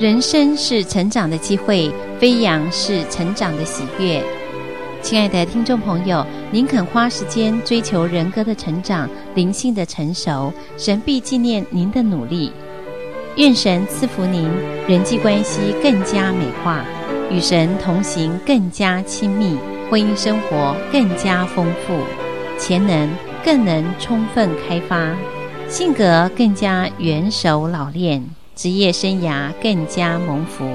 人生是成长的机会，飞扬是成长的喜悦。亲爱的听众朋友，您肯花时间追求人格的成长、灵性的成熟，神必纪念您的努力。愿神赐福您，人际关系更加美化，与神同行更加亲密，婚姻生活更加丰富，潜能更能充分开发。性格更加圆熟老练，职业生涯更加蒙福。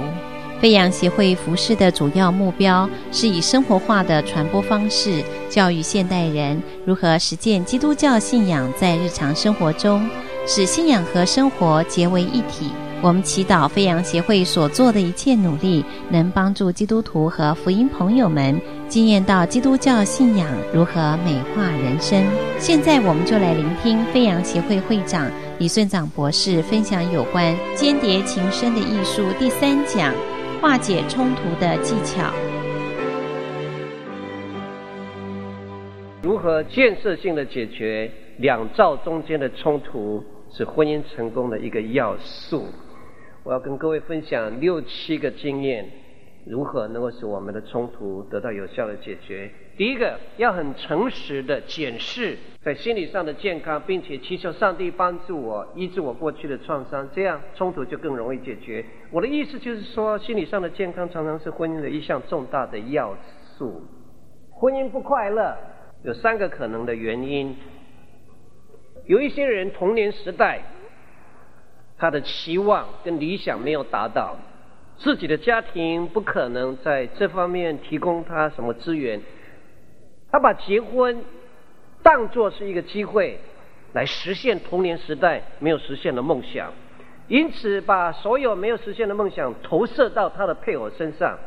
飞扬协会服饰的主要目标是以生活化的传播方式，教育现代人如何实践基督教信仰在日常生活中，使信仰和生活结为一体。我们祈祷飞扬协会所做的一切努力，能帮助基督徒和福音朋友们经验到基督教信仰如何美化人生。现在，我们就来聆听飞扬协会会长李顺长博士分享有关间谍情深的艺术第三讲：化解冲突的技巧。如何建设性的解决两造中间的冲突，是婚姻成功的一个要素。我要跟各位分享六七个经验，如何能够使我们的冲突得到有效的解决。第一个，要很诚实的检视在心理上的健康，并且祈求上帝帮助我医治我过去的创伤，这样冲突就更容易解决。我的意思就是说，心理上的健康常常是婚姻的一项重大的要素。婚姻不快乐有三个可能的原因，有一些人童年时代。他的期望跟理想没有达到，自己的家庭不可能在这方面提供他什么资源，他把结婚当作是一个机会，来实现童年时代没有实现的梦想，因此把所有没有实现的梦想投射到他的配偶身上，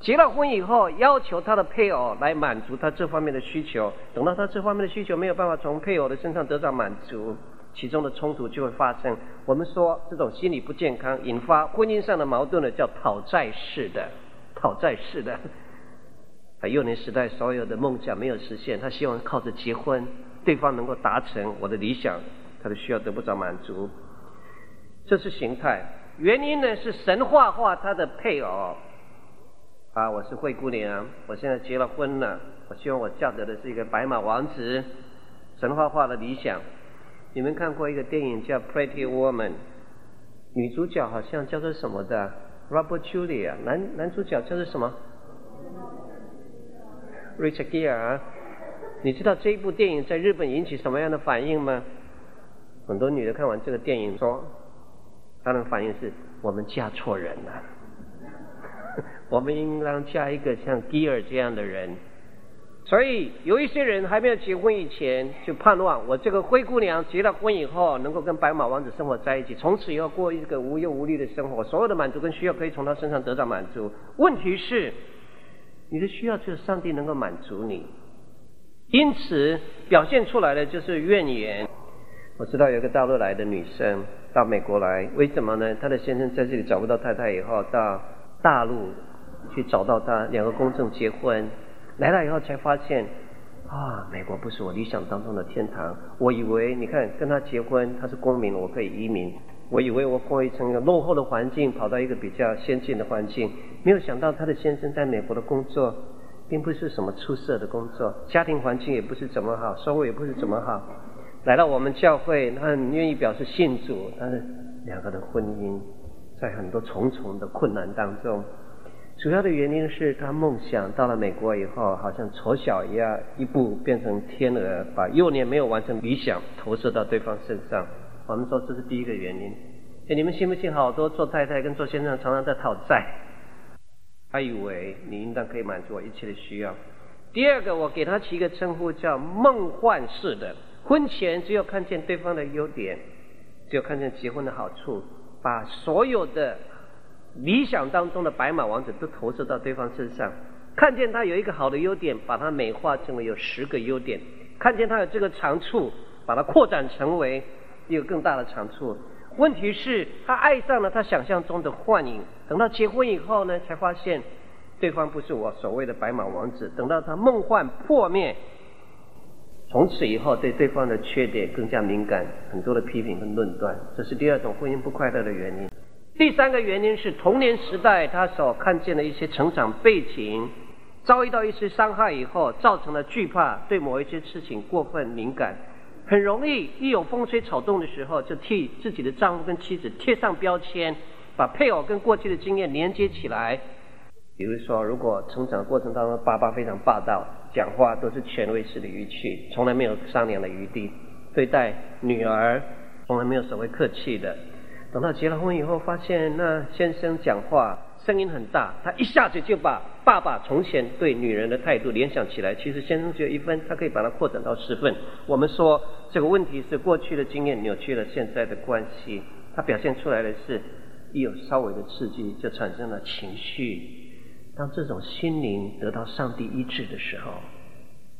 结了婚以后要求他的配偶来满足他这方面的需求，等到他这方面的需求没有办法从配偶的身上得到满足。其中的冲突就会发生。我们说这种心理不健康，引发婚姻上的矛盾的，叫讨债式的，讨债式的。在幼年时代所有的梦想没有实现，他希望靠着结婚，对方能够达成我的理想，他的需要得不着满足，这是形态。原因呢是神化化他的配偶。啊，我是灰姑娘，我现在结了婚了，我希望我嫁得的是一个白马王子，神话化的理想。你们看过一个电影叫《Pretty Woman》，女主角好像叫做什么的？Robert Julia，男男主角叫做什么？Richard Gere。你知道这一部电影在日本引起什么样的反应吗？很多女的看完这个电影说，她的反应是：我们嫁错人了，我们应当嫁一个像 Gere 这样的人。所以有一些人还没有结婚以前就盼望我这个灰姑娘结了婚以后能够跟白马王子生活在一起，从此以后过一个无忧无虑的生活，所有的满足跟需要可以从他身上得到满足。问题是，你的需要只有上帝能够满足你，因此表现出来的就是怨言。我知道有个大陆来的女生到美国来，为什么呢？她的先生在这里找不到太太以后，到大陆去找到她，两个公证结婚。来了以后才发现，啊，美国不是我理想当中的天堂。我以为你看跟他结婚，他是公民，我可以移民。我以为我过一层一个落后的环境，跑到一个比较先进的环境，没有想到他的先生在美国的工作，并不是什么出色的工作，家庭环境也不是怎么好，收入也不是怎么好。来到我们教会，他很愿意表示信主，但是两个的婚姻在很多重重的困难当中。主要的原因是他梦想到了美国以后，好像丑小鸭一步变成天鹅，把幼年没有完成理想投射到对方身上。我们说这是第一个原因。哎，你们信不信？好多做太太跟做先生常常在讨债，他以为你应当可以满足我一切的需要。第二个，我给他起一个称呼叫梦幻式的，婚前只有看见对方的优点，只有看见结婚的好处，把所有的。理想当中的白马王子都投射到对方身上，看见他有一个好的优点，把它美化成为有十个优点；看见他有这个长处，把它扩展成为一个更大的长处。问题是，他爱上了他想象中的幻影，等到结婚以后呢，才发现对方不是我所谓的白马王子。等到他梦幻破灭，从此以后对对方的缺点更加敏感，很多的批评和论断，这是第二种婚姻不快乐的原因。第三个原因是童年时代他所看见的一些成长背景，遭遇到一些伤害以后，造成了惧怕，对某一些事情过分敏感，很容易一有风吹草动的时候，就替自己的丈夫跟妻子贴上标签，把配偶跟过去的经验连接起来。比如说，如果成长过程当中爸爸非常霸道，讲话都是权威式的语气，从来没有商量的余地，对待女儿从来没有所谓客气的。等到结了婚以后，发现那先生讲话声音很大，他一下子就把爸爸从前对女人的态度联想起来。其实先生只有一分，他可以把它扩展到十分。我们说这个问题是过去的经验扭曲了现在的关系，他表现出来的是，一有稍微的刺激就产生了情绪。当这种心灵得到上帝医治的时候，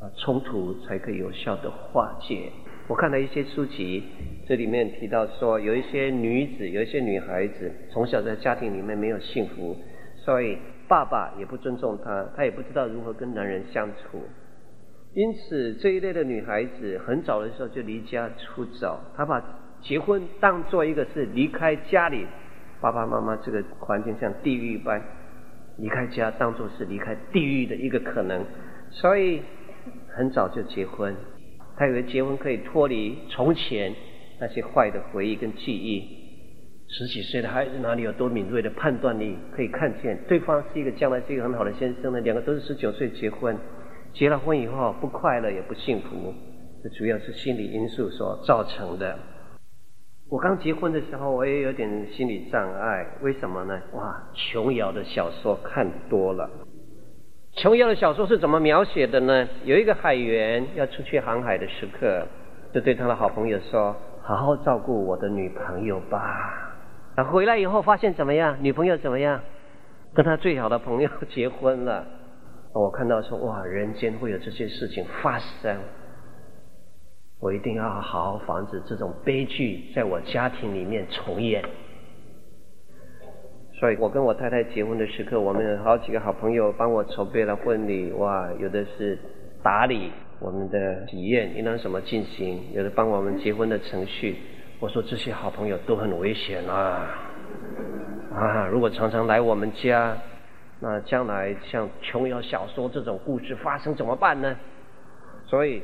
啊，冲突才可以有效的化解。我看了一些书籍，这里面提到说，有一些女子，有一些女孩子，从小在家庭里面没有幸福，所以爸爸也不尊重她，她也不知道如何跟男人相处。因此，这一类的女孩子很早的时候就离家出走，她把结婚当做一个是离开家里爸爸妈妈这个环境像地狱一般，离开家当做是离开地狱的一个可能，所以很早就结婚。他以为结婚可以脱离从前那些坏的回忆跟记忆。十几岁的孩子哪里有多敏锐的判断力，可以看见对方是一个将来是一个很好的先生呢？两个都是十九岁结婚，结了婚以后不快乐也不幸福，这主要是心理因素所造成的。我刚结婚的时候，我也有点心理障碍，为什么呢？哇，琼瑶的小说看多了。琼瑶的小说是怎么描写的呢？有一个海员要出去航海的时刻，就对他的好朋友说：“好好照顾我的女朋友吧。”他回来以后发现怎么样？女朋友怎么样？跟他最好的朋友结婚了。我看到说：“哇，人间会有这些事情发生，我一定要好好防止这种悲剧在我家庭里面重演。”所以我跟我太太结婚的时刻，我们有好几个好朋友帮我筹备了婚礼。哇，有的是打理我们的体验应当怎么进行，有的帮我们结婚的程序。我说这些好朋友都很危险啊！啊，如果常常来我们家，那将来像琼瑶小说这种故事发生怎么办呢？所以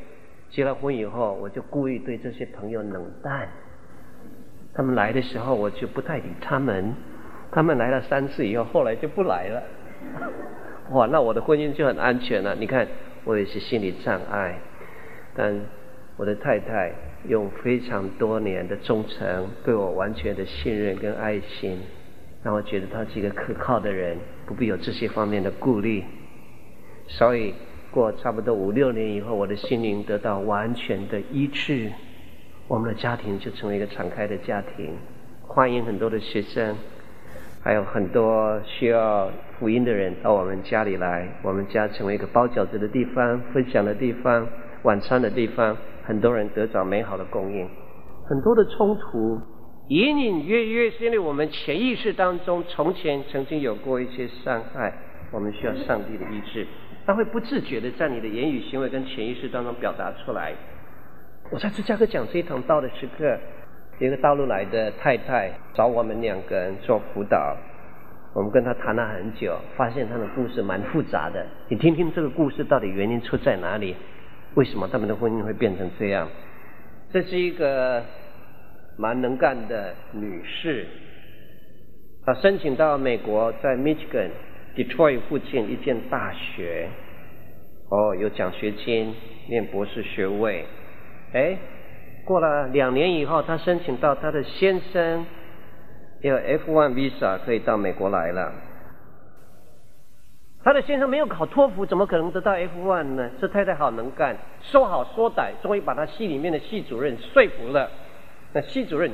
结了婚以后，我就故意对这些朋友冷淡。他们来的时候，我就不太理他们。他们来了三次以后，后来就不来了。哇，那我的婚姻就很安全了。你看，我有些心理障碍，但我的太太用非常多年的忠诚，对我完全的信任跟爱心，让我觉得她是一个可靠的人，不必有这些方面的顾虑。所以过差不多五六年以后，我的心灵得到完全的医治，我们的家庭就成为一个敞开的家庭，欢迎很多的学生。还有很多需要福音的人到我们家里来，我们家成为一个包饺子的地方、分享的地方、晚餐的地方，很多人得着美好的供应。很多的冲突，隐隐约约是因为我们潜意识当中从前曾经有过一些伤害，我们需要上帝的医治，他会不自觉的在你的言语行为跟潜意识当中表达出来。我在芝加哥讲这一堂道的时刻。一个大陆来的太太找我们两个人做辅导，我们跟她谈了很久，发现她的故事蛮复杂的。你听听这个故事到底原因出在哪里？为什么他们的婚姻会变成这样？这是一个蛮能干的女士，她申请到美国，在 Michigan Detroit 附近一间大学，哦，有奖学金，念博士学位，哎。过了两年以后，他申请到他的先生有 F1 visa 可以到美国来了。他的先生没有考托福，怎么可能得到 F1 呢？这太太好能干，说好说歹，终于把他系里面的系主任说服了。那系主任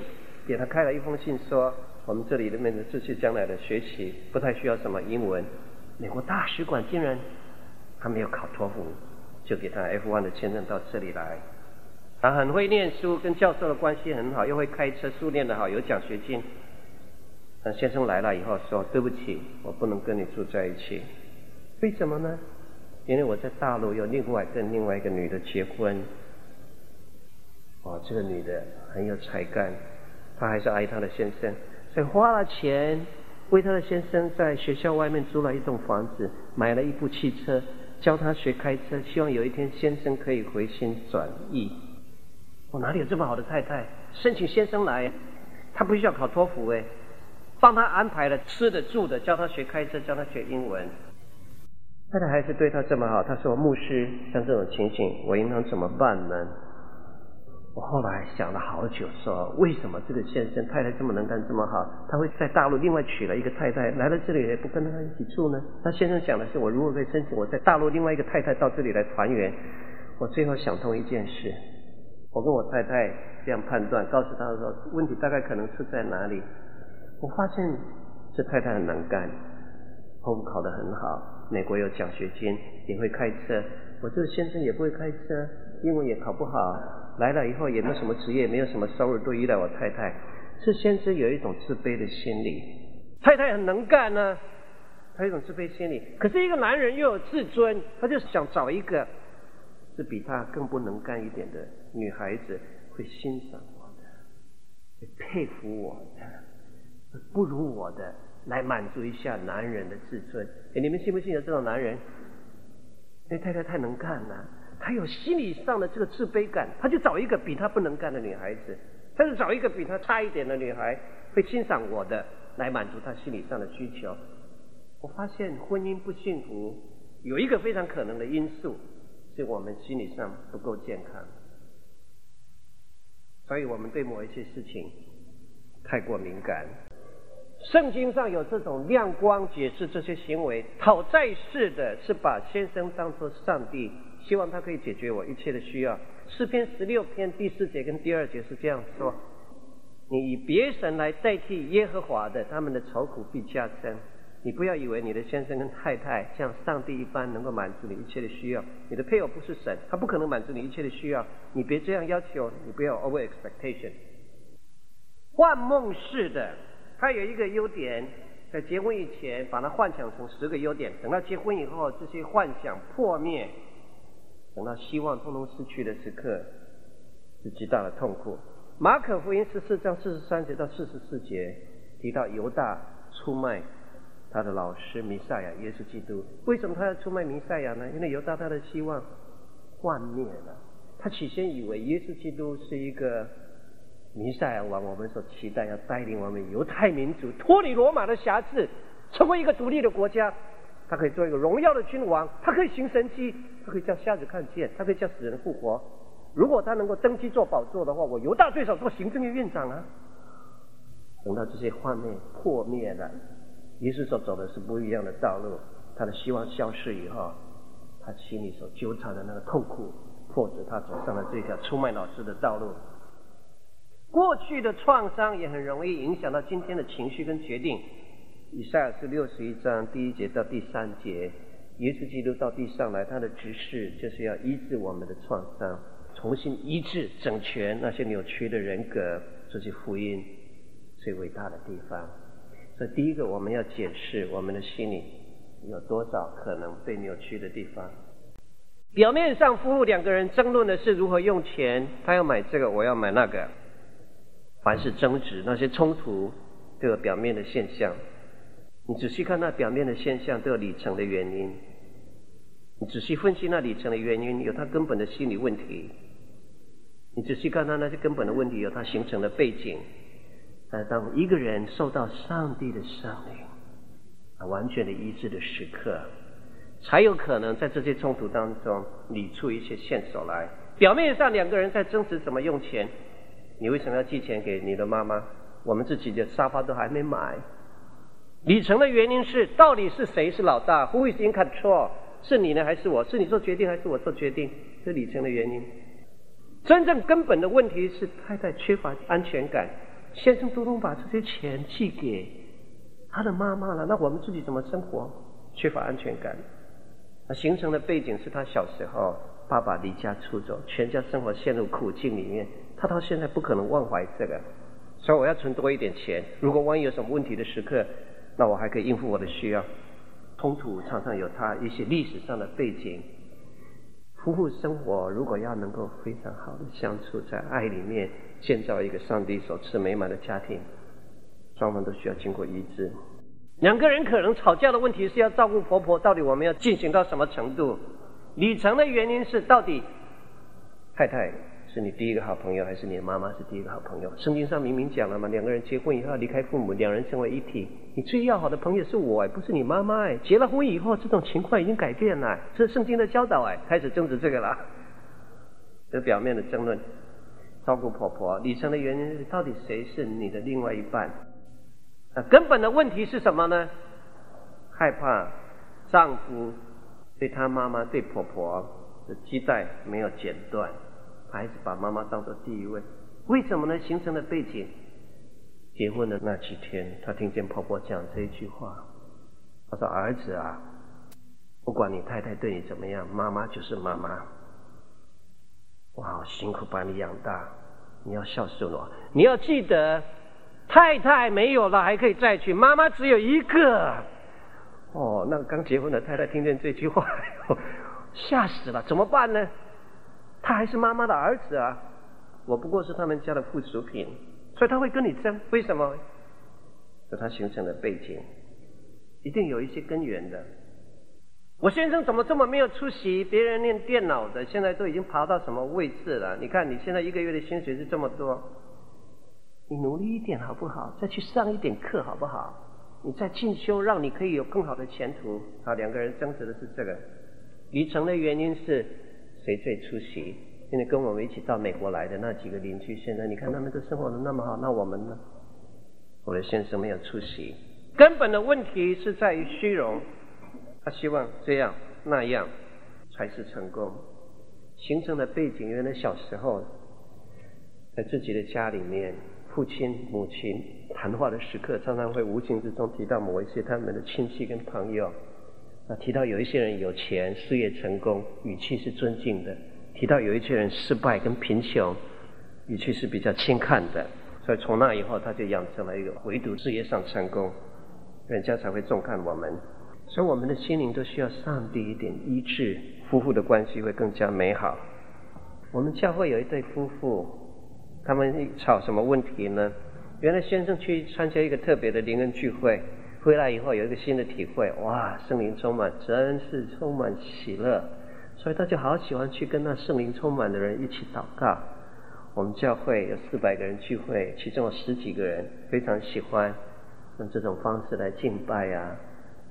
给他开了一封信说，我们这里里面的这些将来的学习不太需要什么英文。美国大使馆竟然他没有考托福，就给他 F1 的签证到这里来。他很会念书，跟教授的关系很好，又会开车，书念得好，有奖学金。等先生来了以后说：“对不起，我不能跟你住在一起。为什么呢？因为我在大陆有另外跟另外一个女的结婚。哦，这个女的很有才干，她还是爱她的先生。所以花了钱为她的先生在学校外面租了一栋房子，买了一部汽车，教他学开车，希望有一天先生可以回心转意。我哪里有这么好的太太？申请先生来，他不需要考托福哎，帮他安排了吃的住的，教他学开车，教他学英文。太太还是对他这么好，他说牧师，像这种情形，我应当怎么办呢？我后来想了好久，说为什么这个先生太太这么能干，这么好，他会在大陆另外娶了一个太太，来了这里也不跟他一起住呢？他先生想的是，我如果可以申请我在大陆另外一个太太到这里来团圆。我最后想通一件事，我跟我太太这样判断，告诉他说问题大概可能出在哪里。我发现这太太很能干，托福考得很好。美国有奖学金，也会开车。我这个先生也不会开车，英文也考不好，来了以后也没有什么职业，没有什么收入，都依赖我太太。这先生有一种自卑的心理，太太很能干呢，他有一种自卑心理。可是一个男人又有自尊，他就想找一个是比他更不能干一点的女孩子，会欣赏我的，会佩服我的，不如我的。来满足一下男人的自尊。哎，你们信不信有这种男人？那太太太能干了，他有心理上的这个自卑感，他就找一个比他不能干的女孩子，他就找一个比他差一点的女孩，会欣赏我的，来满足他心理上的需求。我发现婚姻不幸福有一个非常可能的因素，是我们心理上不够健康，所以我们对某一些事情太过敏感。圣经上有这种亮光解释这些行为，讨债式的是把先生当作上帝，希望他可以解决我一切的需要。诗篇十六篇第四节跟第二节是这样说：你以别神来代替耶和华的，他们的愁苦必加增。你不要以为你的先生跟太太像上帝一般能够满足你一切的需要，你的配偶不是神，他不可能满足你一切的需要。你别这样要求，你不要 over expectation。幻梦式的。他有一个优点，在结婚以前把它幻想成十个优点，等到结婚以后，这些幻想破灭，等到希望通通失去的时刻，是极大的痛苦。马可福音十四章四十三节到四十四节提到犹大出卖他的老师弥赛亚耶稣基督，为什么他要出卖弥赛亚呢？因为犹大他的希望幻灭了，他起先以为耶稣基督是一个。弥赛亚王，我们所期待要带领我们犹太民族脱离罗马的辖制，成为一个独立的国家。他可以做一个荣耀的君王，他可以行神迹，他可以叫瞎子看见，他可以叫死人复活。如果他能够登基做宝座的话，我犹大最少做行政院院长啊。等到这些画面破灭了，耶稣所走的是不一样的道路。他的希望消失以后，他心里所纠缠的那个痛苦，迫使他走上了这条出卖老师的道路。过去的创伤也很容易影响到今天的情绪跟决定。以赛亚书六十一章第一节到第三节，耶稣基督到地上来，他的指示就是要医治我们的创伤，重新医治整全那些扭曲的人格，这是福音最伟大的地方。所以第一个，我们要检视我们的心里有多少可能被扭曲的地方。表面上夫妇两个人争论的是如何用钱，他要买这个，我要买那个。凡是争执，那些冲突都有表面的现象。你仔细看那表面的现象，都有里层的原因。你仔细分析那里层的原因，有他根本的心理问题。你仔细看他那些根本的问题，有他形成的背景。但当一个人受到上帝的圣灵，完全的医治的时刻，才有可能在这些冲突当中理出一些线索来。表面上两个人在争执怎么用钱。你为什么要寄钱给你的妈妈？我们自己的沙发都还没买。里程的原因是，到底是谁是老大？Who is in control？是你呢，还是我？是你做决定，还是我做决定？这里程的原因。真正根本的问题是太太缺乏安全感。先生都能把这些钱寄给他的妈妈了，那我们自己怎么生活？缺乏安全感。那形成的背景是他小时候爸爸离家出走，全家生活陷入苦境里面。他到现在不可能忘怀这个，所以我要存多一点钱。如果万一有什么问题的时刻，那我还可以应付我的需要。冲突常常有他一些历史上的背景。夫妇生活如果要能够非常好的相处，在爱里面建造一个上帝所赐美满的家庭，双方都需要经过医治。两个人可能吵架的问题是要照顾婆婆，到底我们要进行到什么程度？里程的原因是到底太太是你第一个好朋友，还是你的妈妈是第一个好朋友？圣经上明明讲了嘛，两个人结婚以后离开父母，两人成为一体。你最要好的朋友是我，不是你妈妈哎。结了婚以后，这种情况已经改变了，这是圣经的教导哎，开始争执这个了。这表面的争论，照顾婆婆，里程的原因是到底谁是你的另外一半？那根本的问题是什么呢？害怕丈夫对他妈妈、对婆婆的期待没有剪断，还是把妈妈当做第一位。为什么呢？形成的背景，结婚的那几天，他听见婆婆讲这一句话，他说：“儿子啊，不管你太太对你怎么样，妈妈就是妈妈。我好辛苦把你养大，你要孝顺我，你要记得。”太太没有了还可以再娶，妈妈只有一个。哦，那个刚结婚的太太听见这句话，吓死了，怎么办呢？他还是妈妈的儿子啊，我不过是他们家的附属品，所以他会跟你争，为什么？有他形成的背景，一定有一些根源的。我先生怎么这么没有出息？别人念电脑的，现在都已经爬到什么位置了？你看你现在一个月的薪水是这么多。你努力一点好不好？再去上一点课好不好？你再进修，让你可以有更好的前途。好，两个人争执的是这个。离成的原因是谁最出息？现在跟我们一起到美国来的那几个邻居，现在你看他们都生活的那么好，那我们呢？我的先生没有出息，根本的问题是在于虚荣。他希望这样那样才是成功。形成的背景，原来小时候在自己的家里面。父亲、母亲谈话的时刻，常常会无形之中提到某一些他们的亲戚跟朋友。啊，提到有一些人有钱、事业成功，语气是尊敬的；提到有一些人失败跟贫穷，语气是比较轻看的。所以从那以后，他就养成了一个唯独事业上成功，人家才会重看我们。所以我们的心灵都需要上帝一点医治，夫妇的关系会更加美好。我们教会有一对夫妇。他们吵什么问题呢？原来先生去参加一个特别的灵恩聚会，回来以后有一个新的体会，哇，圣灵充满，真是充满喜乐，所以他就好喜欢去跟那圣灵充满的人一起祷告。我们教会有四百个人聚会，其中有十几个人非常喜欢用这种方式来敬拜啊、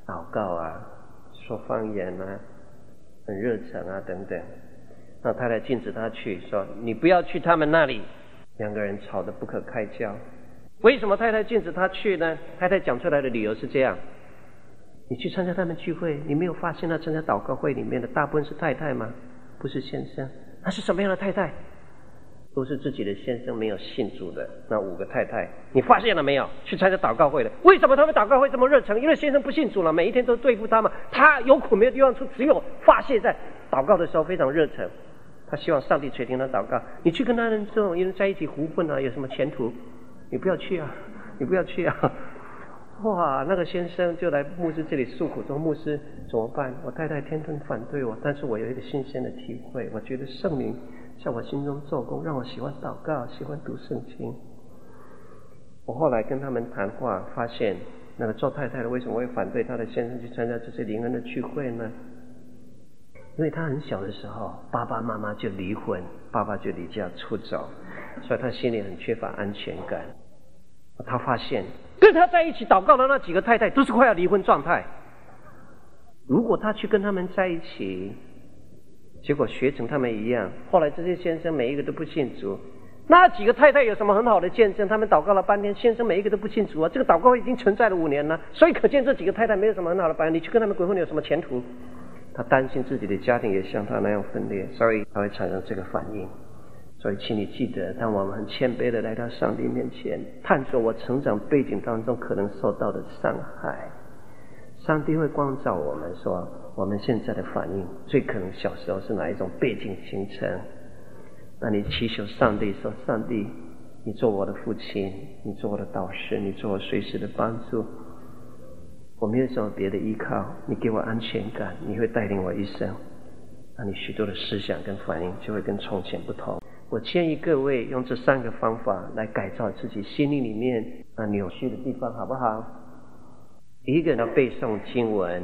祷告啊、说方言啊，很热诚啊等等。那太太禁止他去，说你不要去他们那里。两个人吵得不可开交，为什么太太禁止他去呢？太太讲出来的理由是这样：你去参加他们聚会，你没有发现他参加祷告会里面的大部分是太太吗？不是先生，那是什么样的太太？都是自己的先生没有信主的那五个太太，你发现了没有？去参加祷告会的，为什么他们祷告会这么热诚？因为先生不信主了，每一天都对付他嘛。他有苦没有地方出，只有发泄在祷告的时候，非常热诚。他希望上帝垂听他祷告。你去跟他人这种人在一起胡混啊，有什么前途？你不要去啊！你不要去啊！哇，那个先生就来牧师这里诉苦说：“牧师怎么办？我太太天天反对我，但是我有一个新鲜的体会，我觉得圣灵在我心中做工，让我喜欢祷告，喜欢读圣经。”我后来跟他们谈话，发现那个做太太的为什么会反对他的先生去参加这些灵恩的聚会呢？因为他很小的时候，爸爸妈妈就离婚，爸爸就离家出走，所以他心里很缺乏安全感。他发现跟他在一起祷告的那几个太太都是快要离婚状态。如果他去跟他们在一起，结果学成他们一样，后来这些先生每一个都不信主，那几个太太有什么很好的见证？他们祷告了半天，先生每一个都不信主啊！这个祷告已经存在了五年了，所以可见这几个太太没有什么很好的榜样。你去跟他们鬼混，你有什么前途？他担心自己的家庭也像他那样分裂，所以他会产生这个反应。所以，请你记得，当我们很谦卑的来到上帝面前，探索我成长背景当中可能受到的伤害，上帝会光照我们，说我们现在的反应最可能小时候是哪一种背景形成。那你祈求上帝说：“上帝，你做我的父亲，你做我的导师，你做我随时的帮助。”我没有什么别的依靠，你给我安全感，你会带领我一生，那你许多的思想跟反应就会跟从前不同。我建议各位用这三个方法来改造自己心灵里面那扭曲的地方，好不好？一个人要背诵经文，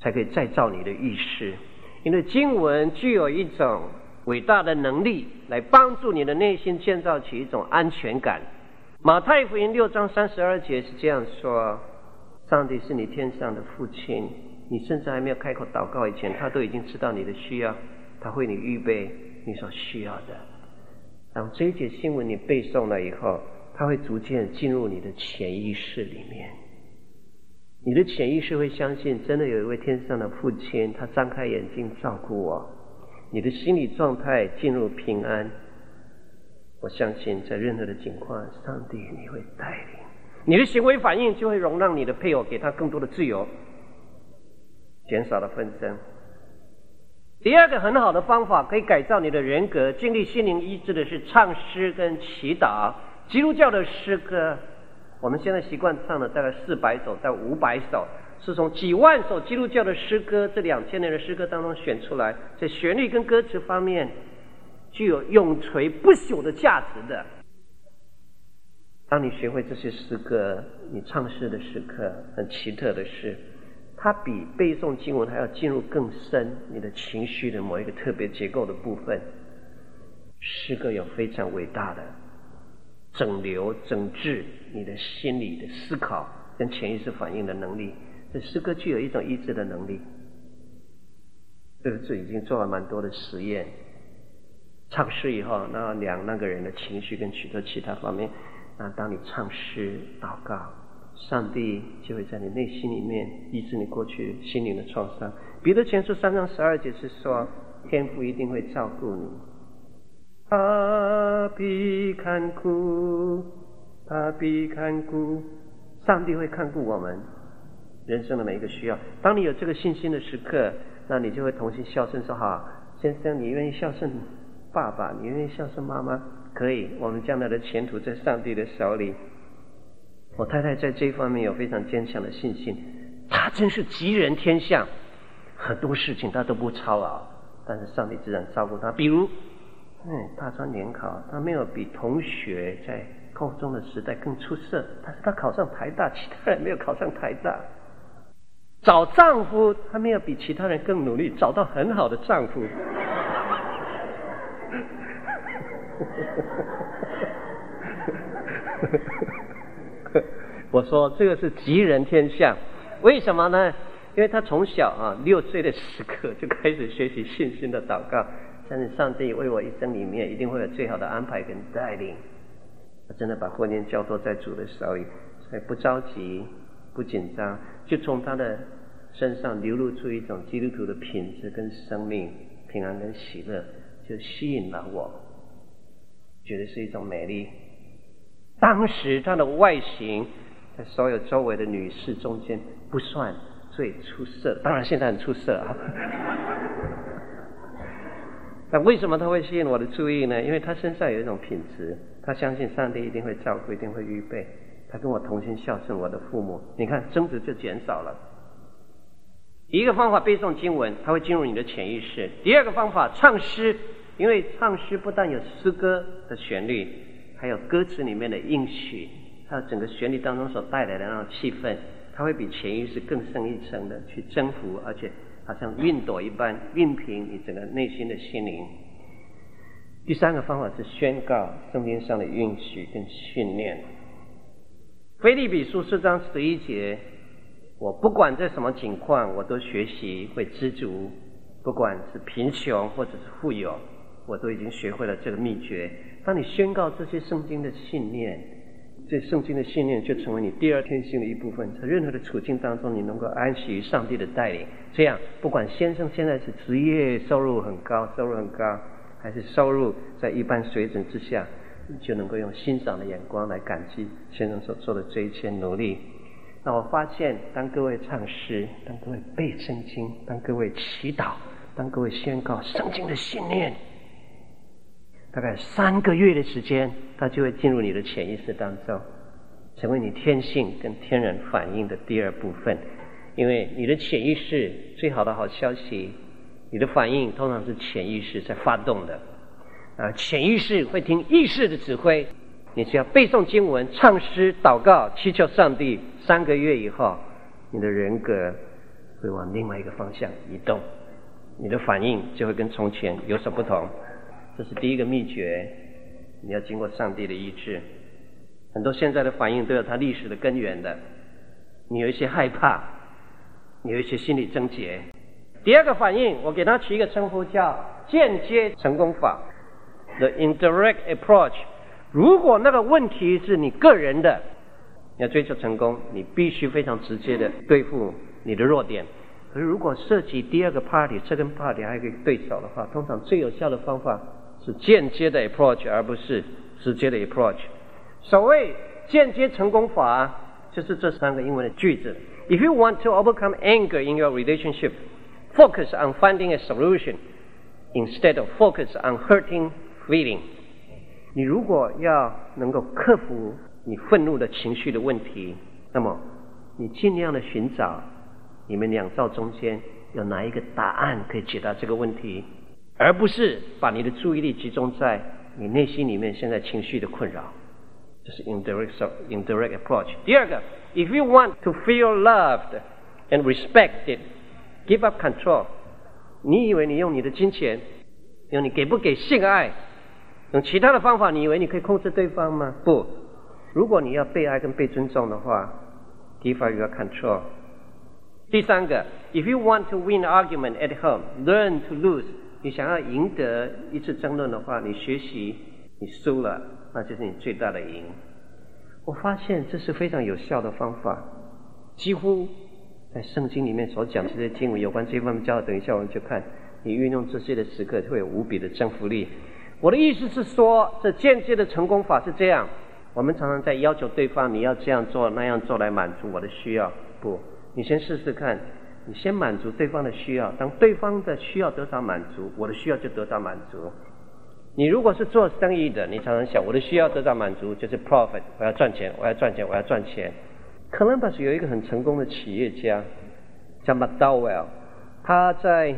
才可以再造你的意识，因为经文具有一种伟大的能力，来帮助你的内心建造起一种安全感。马太福音六章三十二节是这样说：“上帝是你天上的父亲，你甚至还没有开口祷告以前，他都已经知道你的需要，他为你预备你所需要的。”然后这一节经文你背诵了以后，它会逐渐进入你的潜意识里面。你的潜意识会相信，真的有一位天上的父亲，他张开眼睛照顾我。你的心理状态进入平安。我相信，在任何的情况，上帝你会带领。你的行为反应就会容让你的配偶给他更多的自由，减少了纷争。第二个很好的方法可以改造你的人格、经历心灵医治的是唱诗跟祈祷。基督教的诗歌，我们现在习惯唱的大概四百首到五百首，是从几万首基督教的诗歌这两千年的诗歌当中选出来，在旋律跟歌词方面具有永垂不朽的价值的。当你学会这些诗歌，你唱诗的时刻很奇特的是。它比背诵经文还要进入更深你的情绪的某一个特别结构的部分。诗歌有非常伟大的整流、整治你的心理的思考跟潜意识反应的能力。这诗歌具有一种医治的能力。这个是已经做了蛮多的实验。唱诗以后，那两那个人的情绪跟许多其他方面，那当你唱诗祷告。上帝就会在你内心里面医治你过去心灵的创伤。彼得前书三章十二节是说，天父一定会照顾你。他必看顾，他必看顾，上帝会看顾我们人生的每一个需要。当你有这个信心的时刻，那你就会同心孝顺说：好，先生，你愿意孝顺爸爸，你愿意孝顺妈妈，可以。我们将来的前途在上帝的手里。我太太在这方面有非常坚强的信心，她真是吉人天相，很多事情她都不操劳，但是上帝自然照顾她。比如，嗯，大专联考，她没有比同学在高中的时代更出色，但是她考上台大，其他人没有考上台大。找丈夫，她没有比其他人更努力，找到很好的丈夫。我说这个是吉人天相，为什么呢？因为他从小啊六岁的时刻就开始学习信心的祷告，相信上帝为我一生里面一定会有最好的安排跟带领。我真的把婚姻交托在主的手里，所以不着急，不紧张，就从他的身上流露出一种基督徒的品质跟生命平安跟喜乐，就吸引了我，觉得是一种美丽。当时他的外形。在所有周围的女士中间不算最出色，当然现在很出色啊。那为什么他会吸引我的注意呢？因为他身上有一种品质，他相信上帝一定会照顾，一定会预备。他跟我同心孝顺我的父母，你看争执就减少了。一个方法背诵经文，它会进入你的潜意识；第二个方法唱诗，因为唱诗不但有诗歌的旋律，还有歌词里面的应许。它整个旋律当中所带来的那种气氛，它会比潜意识更深一层的去征服，而且好像熨斗一般熨平你整个内心的心灵。第三个方法是宣告圣经上的应许跟训练。腓立比书四章十一节，我不管在什么情况，我都学习会知足，不管是贫穷或者是富有，我都已经学会了这个秘诀。当你宣告这些圣经的信念。这圣经的信念就成为你第二天性的一部分，在任何的处境当中，你能够安息于上帝的带领。这样，不管先生现在是职业收入很高，收入很高，还是收入在一般水准之下，你就能够用欣赏的眼光来感激先生所做的这一切努力。那我发现，当各位唱诗，当各位背圣经，当各位祈祷，当各位宣告圣经的信念。大概三个月的时间，它就会进入你的潜意识当中，成为你天性跟天然反应的第二部分。因为你的潜意识最好的好消息，你的反应通常是潜意识在发动的。啊，潜意识会听意识的指挥，你只要背诵经文、唱诗、祷告、祈求上帝，三个月以后，你的人格会往另外一个方向移动，你的反应就会跟从前有所不同。这是第一个秘诀，你要经过上帝的医治。很多现在的反应都有它历史的根源的。你有一些害怕，你有一些心理症结。第二个反应，我给它取一个称呼叫间接成功法，the indirect approach。如果那个问题是你个人的，要追求成功，你必须非常直接的对付你的弱点。可是如果涉及第二个 party、这个 party 还有一个对手的话，通常最有效的方法是间接的 approach，而不是直接的 approach。所谓间接成功法，就是这三个英文的句子：If you want to overcome anger in your relationship, focus on finding a solution instead of focus on hurting feeling. 你如果要能够克服你愤怒的情绪的问题，那么你尽量的寻找你们两造中间有哪一个答案可以解答这个问题，而不是把你的注意力集中在你内心里面现在情绪的困扰。这是 indirect indirect approach。第二个，if you want to feel loved and respected, give up control。你以为你用你的金钱，用你给不给性爱？用其他的方法，你以为你可以控制对方吗？不，如果你要被爱跟被尊重的话，give up your control。第三个，if you want to win argument at home, learn to lose。你想要赢得一次争论的话，你学习你输了，那就是你最大的赢。我发现这是非常有效的方法，几乎在圣经里面所讲这些经文有关这方面教，等一下我们就看你运用这些的时刻会有无比的征服力。我的意思是说，这间接的成功法是这样：我们常常在要求对方，你要这样做那样做来满足我的需要。不，你先试试看，你先满足对方的需要。当对方的需要得到满足，我的需要就得到满足。你如果是做生意的，你常常想我的需要得到满足，就是 profit，我要赚钱，我要赚钱，我要赚钱。Columbus 有一个很成功的企业家叫 McDowell，他在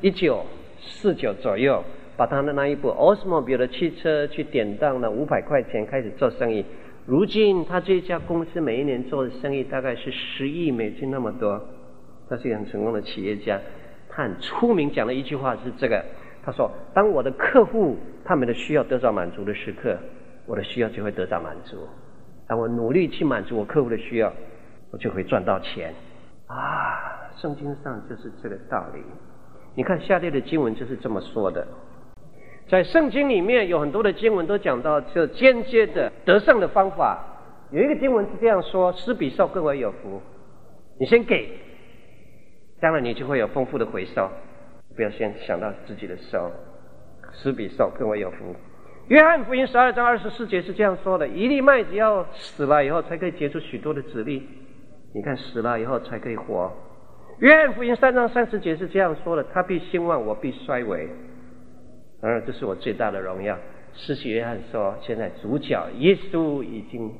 一九四九左右。把他的那一部 OSMO 比的汽车去典当了五百块钱，开始做生意。如今他这家公司每一年做的生意大概是十亿美金那么多。他是一个很成功的企业家，他很出名讲的一句话是这个：他说，当我的客户他们的需要得到满足的时刻，我的需要就会得到满足。当我努力去满足我客户的需要，我就会赚到钱。啊，圣经上就是这个道理。你看下列的经文就是这么说的。在圣经里面有很多的经文都讲到这间接的得胜的方法。有一个经文是这样说：“施比受更为有福。”你先给，将来你就会有丰富的回收。不要先想到自己的收。施比受更为有福。约翰福音十二章二十四节是这样说的：“一粒麦子要死了以后，才可以结出许多的子粒。你看死了以后才可以活。”约翰福音三章三十节是这样说的：“他必兴旺，我必衰微。”当然，这是我最大的荣耀。施洗约翰说：“现在主角耶稣已经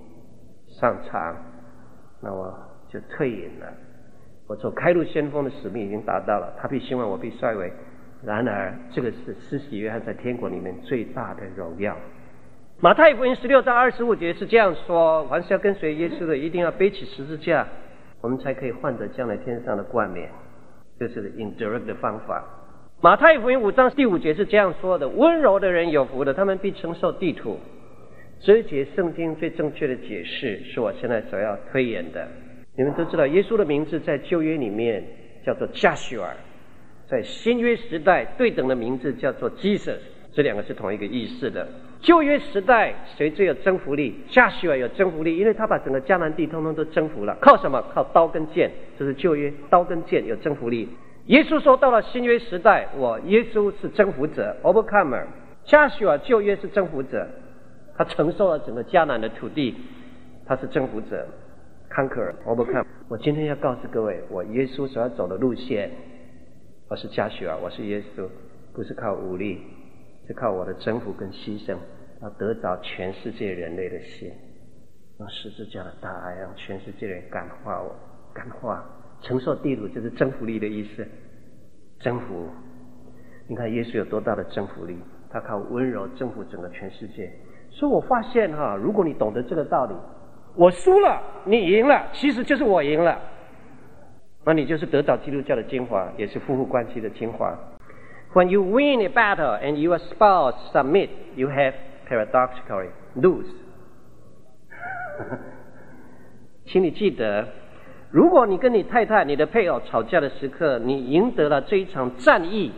上场，那我就退隐了。我做开路先锋的使命已经达到了。他必希望，我必衰微。然而，这个是施洗约翰在天国里面最大的荣耀。”马太福音十六章二十五节是这样说：“凡是要跟随耶稣的，一定要背起十字架，我们才可以换得将来天上的冠冕。”这是 indirect 的方法。马太福音五章第五节是这样说的：“温柔的人有福的，他们必承受地土。”这一节圣经最正确的解释是我现在所要推演的。你们都知道，耶稣的名字在旧约里面叫做 Joshua，在新约时代对等的名字叫做 Jesus，这两个是同一个意思的。旧约时代谁最有征服力？Joshua 有征服力，因为他把整个迦南地通通都征服了。靠什么？靠刀跟剑。这是旧约，刀跟剑有征服力。耶稣说：“到了新约时代，我耶稣是征服者，overcomer。加许尔旧约是征服者，他承受了整个迦南的土地，他是征服者 conquer 我不看。我今天要告诉各位，我耶稣所要走的路线，我是加许尔，我是耶稣，不是靠武力，是靠我的征服跟牺牲，要得着全世界人类的心，用十字架的大爱，让全世界人感化我，感化。”承受地主就是征服力的意思，征服。你看耶稣有多大的征服力？他靠温柔征服整个全世界。所以我发现哈，如果你懂得这个道理，我输了，你赢了，其实就是我赢了。那你就是得到基督教的精华，也是夫妇关系的精华。When you win a battle and your spouse submit, you have paradoxically lose. 请你记得，如果你跟你太太、你的配偶吵架的时刻，你赢得了这一场战役，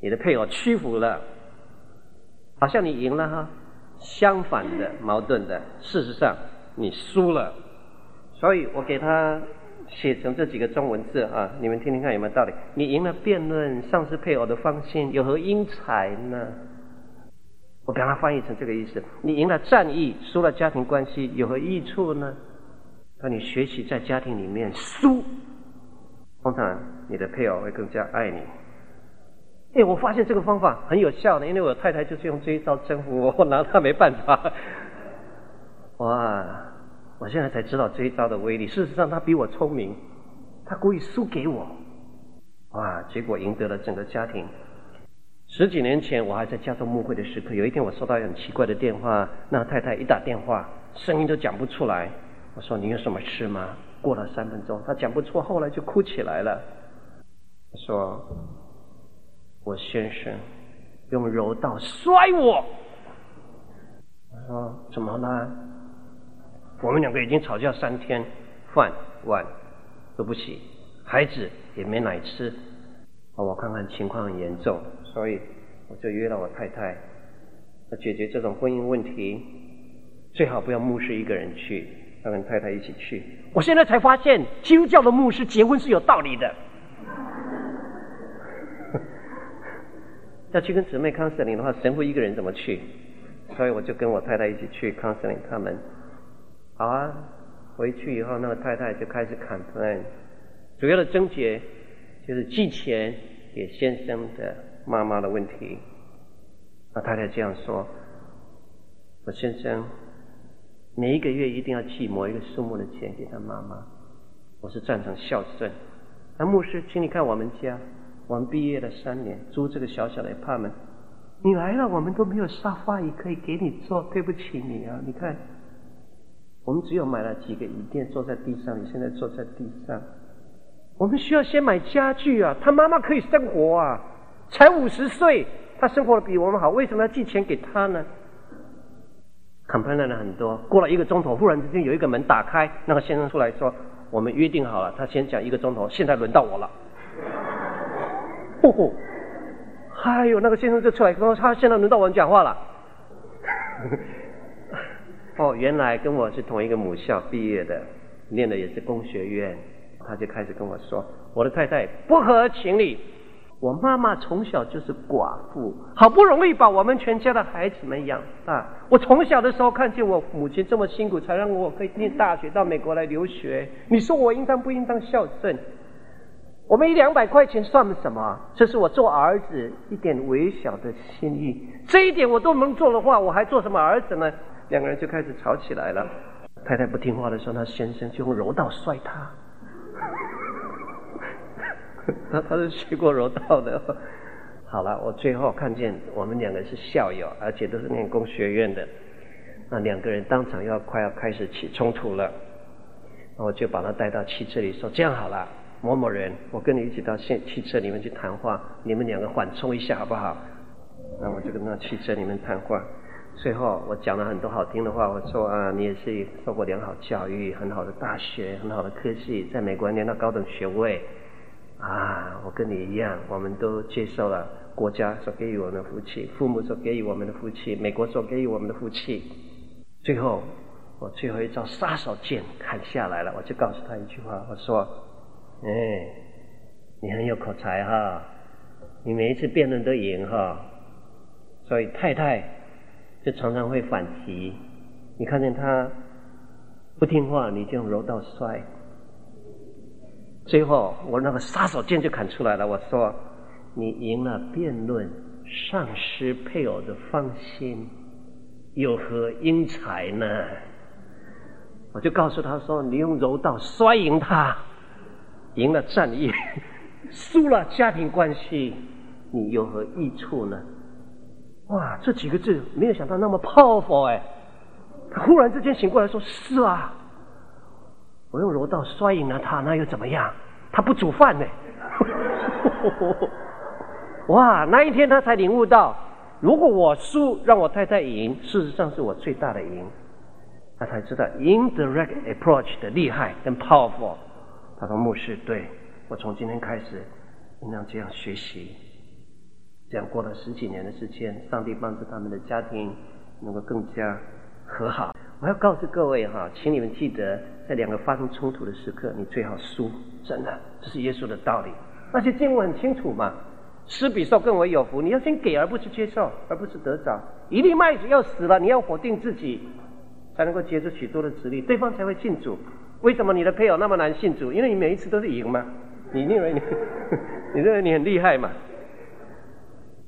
你的配偶屈服了，好像你赢了哈。相反的，矛盾的，事实上你输了。所以我给他。写成这几个中文字啊，你们听听看有没有道理？你赢了辩论，丧失配偶的芳心，有何英才呢？我把它翻译成这个意思：你赢了战役，输了家庭关系，有何益处呢？当你学习在家庭里面输，通常你的配偶会更加爱你。哎，我发现这个方法很有效的，因为我太太就是用这一招征服我，我拿她没办法。哇！我现在才知道这一招的威力。事实上，他比我聪明，他故意输给我，哇！结果赢得了整个家庭。十几年前，我还在加州牧会的时刻，有一天我收到一很奇怪的电话，那太太一打电话，声音都讲不出来。我说：“你有什么事吗？”过了三分钟，她讲不出，后来就哭起来了。他说：“我先生用柔道摔我。”我说：“怎么了？”我们两个已经吵架三天，饭碗都不洗，孩子也没奶吃。我看看情况很严重，所以我就约了我太太，要解决这种婚姻问题，最好不要牧师一个人去，要跟太太一起去。我现在才发现，基督教的牧师结婚是有道理的，要去跟姊妹 counseling 的话，神父一个人怎么去？所以我就跟我太太一起去 counseling 他们。好啊，回去以后，那个太太就开始 complain，主要的症结就是寄钱给先生的妈妈的问题。那太太这样说：“我先生每一个月一定要寄某一个数目的钱给他妈妈，我是赞成孝顺。那牧师，请你看我们家，我们毕业了三年，租这个小小的 apartment，你来了，我们都没有沙发椅可以给你坐，对不起你啊，你看。”我们只有买了几个椅垫，坐在地上。你现在坐在地上，我们需要先买家具啊！他妈妈可以生活啊，才五十岁，他生活的比我们好，为什么要寄钱给他呢？complain 了很多，过了一个钟头，忽然之间有一个门打开，那个先生出来说：“我们约定好了，他先讲一个钟头，现在轮到我了。”呼呼，还有那个先生就出来说：“他现在轮到我讲话了。”哦，原来跟我是同一个母校毕业的，念的也是工学院。他就开始跟我说：“我的太太不合情理，我妈妈从小就是寡妇，好不容易把我们全家的孩子们养大。我从小的时候看见我母亲这么辛苦，才让我可以念大学到美国来留学。你说我应当不应当孝顺？我们一两百块钱算什么？这是我做儿子一点微小的心意。这一点我都能做的话，我还做什么儿子呢？”两个人就开始吵起来了。太太不听话的时候，他先生就用柔道摔他。他他是学过柔道的。好了，我最后看见我们两个是校友，而且都是念工学院的。那两个人当场要快要开始起冲突了。那我就把他带到汽车里说：“这样好了，某某人，我跟你一起到汽汽车里面去谈话，你们两个缓冲一下好不好？”那我就跟他汽车里面谈话。最后，我讲了很多好听的话。我说啊，你也是受过良好教育，很好的大学，很好的科系，在美国念到高等学位。啊，我跟你一样，我们都接受了国家所给予我们的福气，父母所给予我们的福气，美国所给予我们的福气。最后，我最后一招杀手锏砍下来了，我就告诉他一句话，我说：“哎，你很有口才哈，你每一次辩论都赢哈，所以太太。”就常常会反击，你看见他不听话，你就用柔道摔。最后我那个杀手锏就砍出来了，我说：“你赢了辩论，丧失配偶的芳心，有何英才呢？”我就告诉他说：“你用柔道摔赢他，赢了战役，输了家庭关系，你有何益处呢？”哇，这几个字没有想到那么 powerful 哎！他忽然之间醒过来说：“是啊，我用柔道摔赢了他，那又怎么样？他不煮饭呢。”哇，那一天他才领悟到，如果我输，让我太太赢，事实上是我最大的赢。他才知道 indirect approach 的厉害跟 powerful。他说：“牧师，对，我从今天开始应当这样学习。”这样过了十几年的时间，上帝帮助他们的家庭能够更加和好。我要告诉各位哈，请你们记得，在两个发生冲突的时刻，你最好输。真的，这是耶稣的道理。那些经文很清楚嘛，施比受更为有福。你要先给，而不是接受，而不是得着。一粒麦子要死了，你要否定自己，才能够结出许多的子粒，对方才会信主。为什么你的配偶那么难信主？因为你每一次都是赢嘛。你认为你，你认为你很厉害嘛？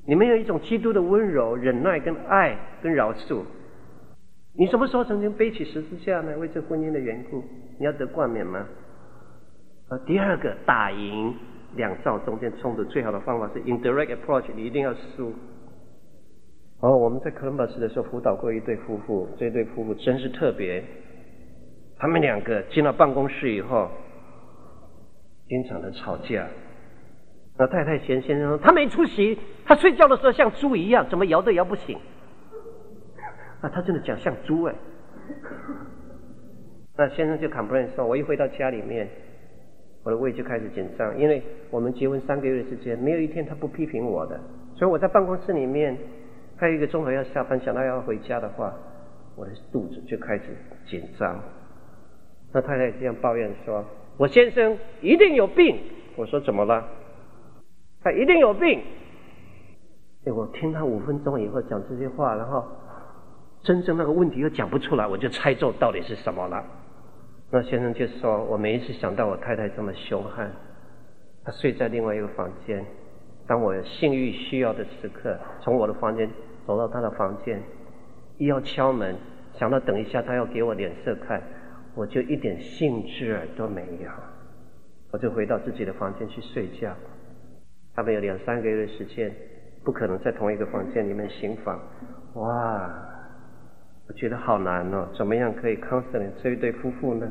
你们有一种基督的温柔、忍耐、跟爱、跟饶恕。你什么时候曾经背起十字架呢？为这婚姻的缘故，你要得冠冕吗？呃，第二个打赢两兆中间冲突最好的方法是 indirect approach，你一定要输。哦，我们在科伦堡市的时候辅导过一对夫妇，这对夫妇真是特别。他们两个进了办公室以后，经常的吵架。那太太嫌先生说他没出息，他睡觉的时候像猪一样，怎么摇都摇不醒。啊，他真的讲像猪哎。那先生就 complain 说，我一回到家里面，我的胃就开始紧张，因为我们结婚三个月的时间，没有一天他不批评我的。所以我在办公室里面，还有一个钟头要下班，想到要回家的话，我的肚子就开始紧张。那太太这样抱怨说，我先生一定有病。我说怎么了？他一定有病。哎，我听他五分钟以后讲这些话，然后真正那个问题又讲不出来，我就猜中到底是什么了。那先生就说：“我每一次想到我太太这么凶悍，她睡在另外一个房间，当我有性欲需要的时刻，从我的房间走到她的房间，一要敲门，想到等一下她要给我脸色看，我就一点兴致都没有，我就回到自己的房间去睡觉。”他们有两三个月的时间，不可能在同一个房间里面行房。哇，我觉得好难哦，怎么样可以 counseling 这一对夫妇呢？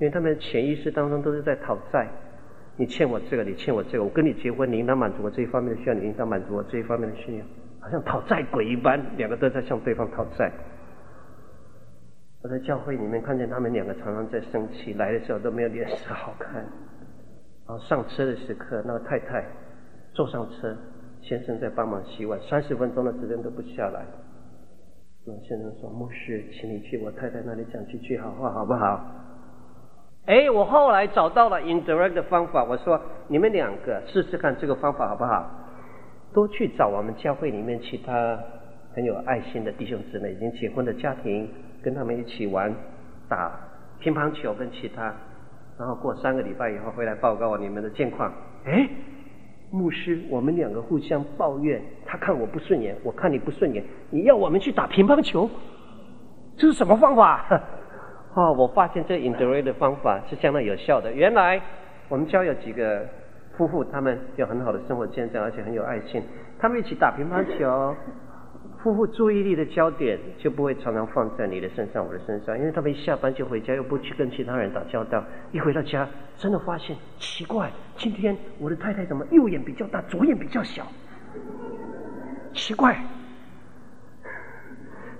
因为他们潜意识当中都是在讨债，你欠我这个，你欠我这个，我跟你结婚，你应当满足我这一方面的需要，你应当满足我这一方面的需要，好像讨债鬼一般，两个都在向对方讨债。我在教会里面看见他们两个常常在生气，来的时候都没有脸色好看。然后上车的时刻，那个太太。坐上车，先生在帮忙洗碗，三十分钟的时间都不下来。那先生说：“牧师，请你去我太太那里讲几句好话，好不好？”哎，我后来找到了 indirect 的方法，我说：“你们两个试试看这个方法好不好？多去找我们教会里面其他很有爱心的弟兄姊妹，已经结婚的家庭，跟他们一起玩打乒乓球跟其他，然后过三个礼拜以后回来报告我你们的近况。”哎。牧师，我们两个互相抱怨，他看我不顺眼，我看你不顺眼，你要我们去打乒乓球，这是什么方法？哦，我发现这 indirect 的方法是相当有效的。原来我们教有几个夫妇，他们有很好的生活见证，而且很有爱心，他们一起打乒乓球。夫妇注意力的焦点就不会常常放在你的身上、我的身上，因为他们一下班就回家，又不去跟其他人打交道。一回到家，真的发现奇怪，今天我的太太怎么右眼比较大，左眼比较小？奇怪，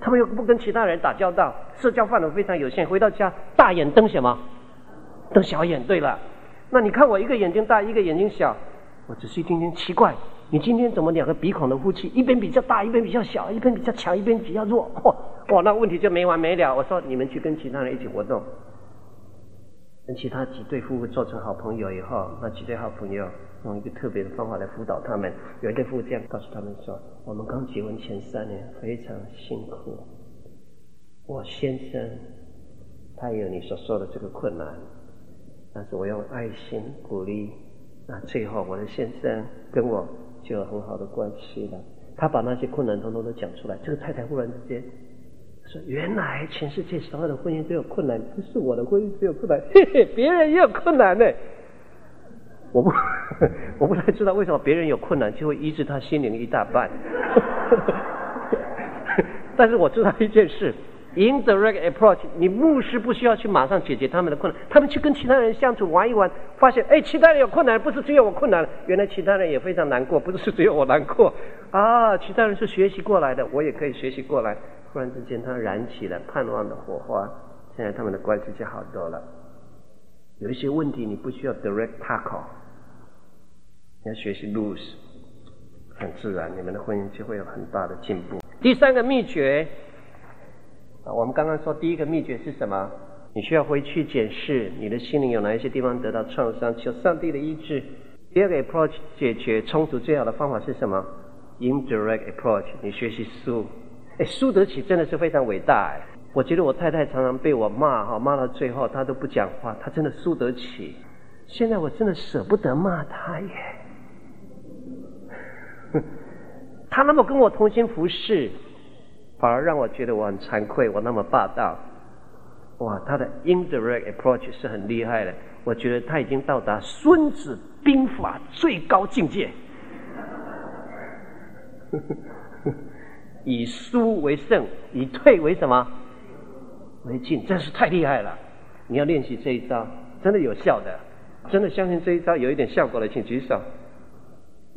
他们又不跟其他人打交道，社交范围非常有限。回到家，大眼瞪什么？瞪小眼。对了，那你看我一个眼睛大，一个眼睛小，我仔细听听，奇怪。你今天怎么两个鼻孔的呼气，一边比较大，一边比较小，一边比较强，一边比较弱？哇，哇，那问题就没完没了。我说你们去跟其他人一起活动，跟其他几对夫妇做成好朋友以后，那几对好朋友用一个特别的方法来辅导他们。有一对夫妇这样告诉他们说：“我们刚结婚前三年非常辛苦，我先生他也有你所说的这个困难，但是我用爱心鼓励，那最后我的先生跟我。”就有很好的关系了。他把那些困难通通都讲出来。这个太太忽然之间说：“原来全世界所有的婚姻都有困难，不是我的婚姻只有困难，嘿嘿，别人也有困难呢。”我不，我不太知道为什么别人有困难就会医治他心灵一大半。但是我知道一件事，indirect approach，你牧师不需要去马上解决他们的困难，他们去跟其他人相处玩一玩，发现哎，其他人有困难，不是只有我困难了，原来其他人也非常难过，不是只有我难过啊，其他人是学习过来的，我也可以学习过来。突然之间，他燃起了盼望的火花，现在他们的关系就好多了。有一些问题你不需要 direct tackle，你要学习 lose，很自然，你们的婚姻就会有很大的进步。第三个秘诀，啊，我们刚刚说第一个秘诀是什么？你需要回去检视你的心灵有哪一些地方得到创伤，求上帝的医治。第二个 approach 解决冲突最好的方法是什么？indirect approach，你学习输。哎，输得起真的是非常伟大哎！我觉得我太太常常被我骂哈，骂到最后她都不讲话，她真的输得起。现在我真的舍不得骂她耶，她那么跟我同心服侍，反而让我觉得我很惭愧，我那么霸道。哇，他的 indirect approach 是很厉害的，我觉得他已经到达《孙子兵法》最高境界。以输为胜，以退为什么？为进，真是太厉害了！你要练习这一招，真的有效的，真的相信这一招有一点效果的，请举手。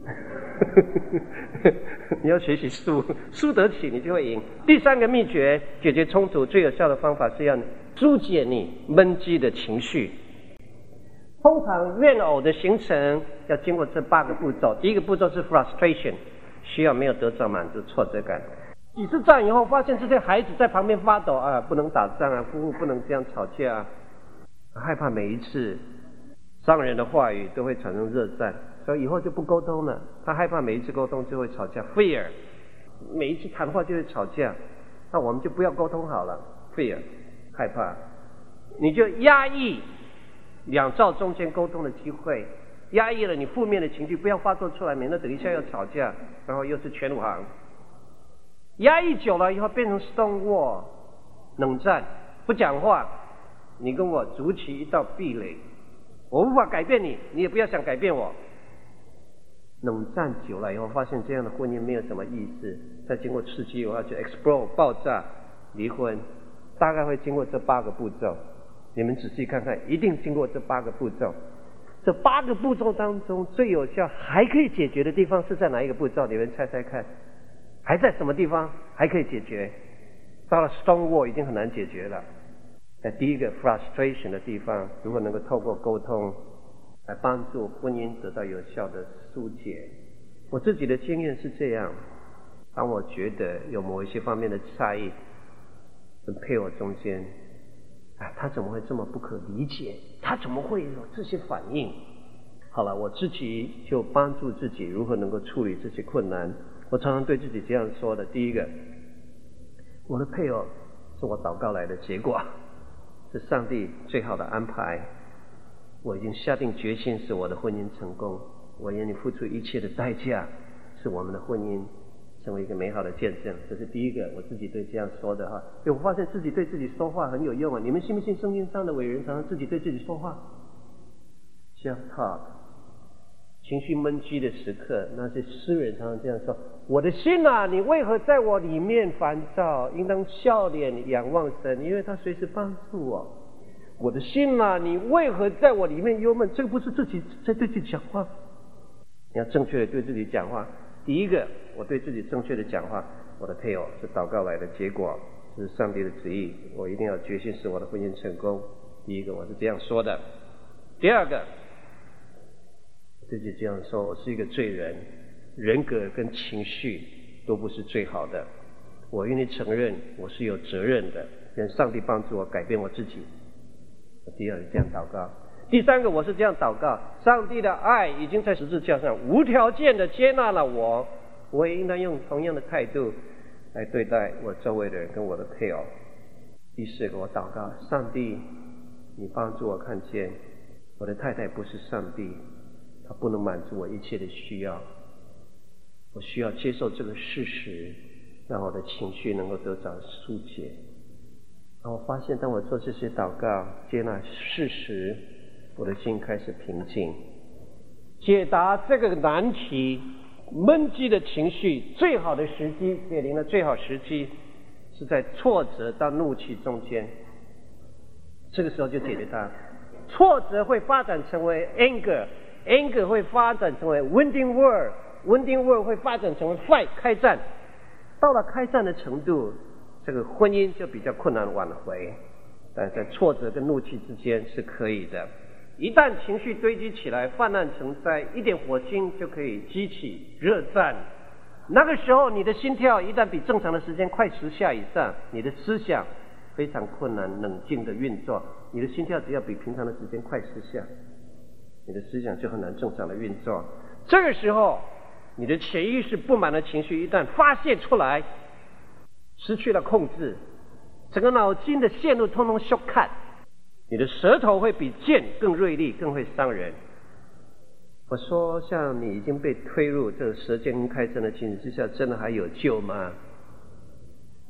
你要学习输，输得起，你就会赢。第三个秘诀，解决冲突最有效的方法是要疏解你闷积的情绪。通常怨偶的形成要经过这八个步骤，第一个步骤是 frustration。需要没有得到满足挫折感，几次战以后，发现这些孩子在旁边发抖啊，不能打仗啊，夫妇不能这样吵架啊，害怕每一次伤人的话语都会产生热战，所以以后就不沟通了。他害怕每一次沟通就会吵架，fear，每一次谈话就会吵架，那我们就不要沟通好了，fear，害怕，你就压抑两造中间沟通的机会。压抑了你负面的情绪，不要发作出来，免得等一下要吵架，然后又是全武行。压抑久了以后变成 stone wall，冷战，不讲话，你跟我筑起一道壁垒，我无法改变你，你也不要想改变我。冷战久了以后，发现这样的婚姻没有什么意思，再经过刺激，我要去 explode 爆炸，离婚，大概会经过这八个步骤，你们仔细看看，一定经过这八个步骤。这八个步骤当中最有效、还可以解决的地方是在哪一个步骤？你们猜猜看，还在什么地方还可以解决？到了 stone wall 已经很难解决了。在第一个 frustration 的地方，如果能够透过沟通来帮助婚姻得到有效的疏解，我自己的经验是这样：当我觉得有某一些方面的差异跟配偶中间。哎，他怎么会这么不可理解？他怎么会有这些反应？好了，我自己就帮助自己如何能够处理这些困难。我常常对自己这样说的：第一个，我的配偶是我祷告来的结果，是上帝最好的安排。我已经下定决心使我的婚姻成功，我愿意付出一切的代价，使我们的婚姻。成为一个美好的见证，这是第一个，我自己对这样说的哈。因为我发现自己对自己说话很有用啊。你们信不信圣经上的伟人常常自己对自己说话？Self talk。情绪闷积的时刻，那些诗人常常这样说：“我的心啊，你为何在我里面烦躁？应当笑脸仰望神，因为他随时帮助我。我的心啊，你为何在我里面忧闷？这个不是自己在对自己讲话，你要正确的对自己讲话。”第一个，我对自己正确的讲话，我的配偶是祷告来的结果，是上帝的旨意，我一定要决心使我的婚姻成功。第一个，我是这样说的。第二个，自己这样说，我是一个罪人，人格跟情绪都不是最好的，我愿意承认我是有责任的，愿上帝帮助我改变我自己。我第二，这样祷告。第三个，我是这样祷告：上帝的爱已经在十字架上无条件的接纳了我，我也应当用同样的态度来对待我周围的人跟我的配偶。第四个，我祷告：上帝，你帮助我看见我的太太不是上帝，她不能满足我一切的需要，我需要接受这个事实，让我的情绪能够得到疏解。然后我发现，当我做这些祷告，接纳事实。我的心开始平静。解答这个难题，闷积的情绪最好的时机，解铃的最好时机，是在挫折到怒气中间，这个时候就解决它。挫折会发展成为 anger，anger 会发展成为 winding war，winding war 会发展成为 fight 开战。到了开战的程度，这个婚姻就比较困难挽回。但在挫折跟怒气之间是可以的。一旦情绪堆积起来，泛滥成灾，一点火星就可以激起热战。那个时候，你的心跳一旦比正常的时间快十下以上，你的思想非常困难冷静的运作。你的心跳只要比平常的时间快十下，你的思想就很难正常的运作。这个时候，你的潜意识不满的情绪一旦发泄出来，失去了控制，整个脑筋的线路通通 shortcut。你的舌头会比剑更锐利，更会伤人。我说，像你已经被推入这个舌尖开战的情形之下，真的还有救吗？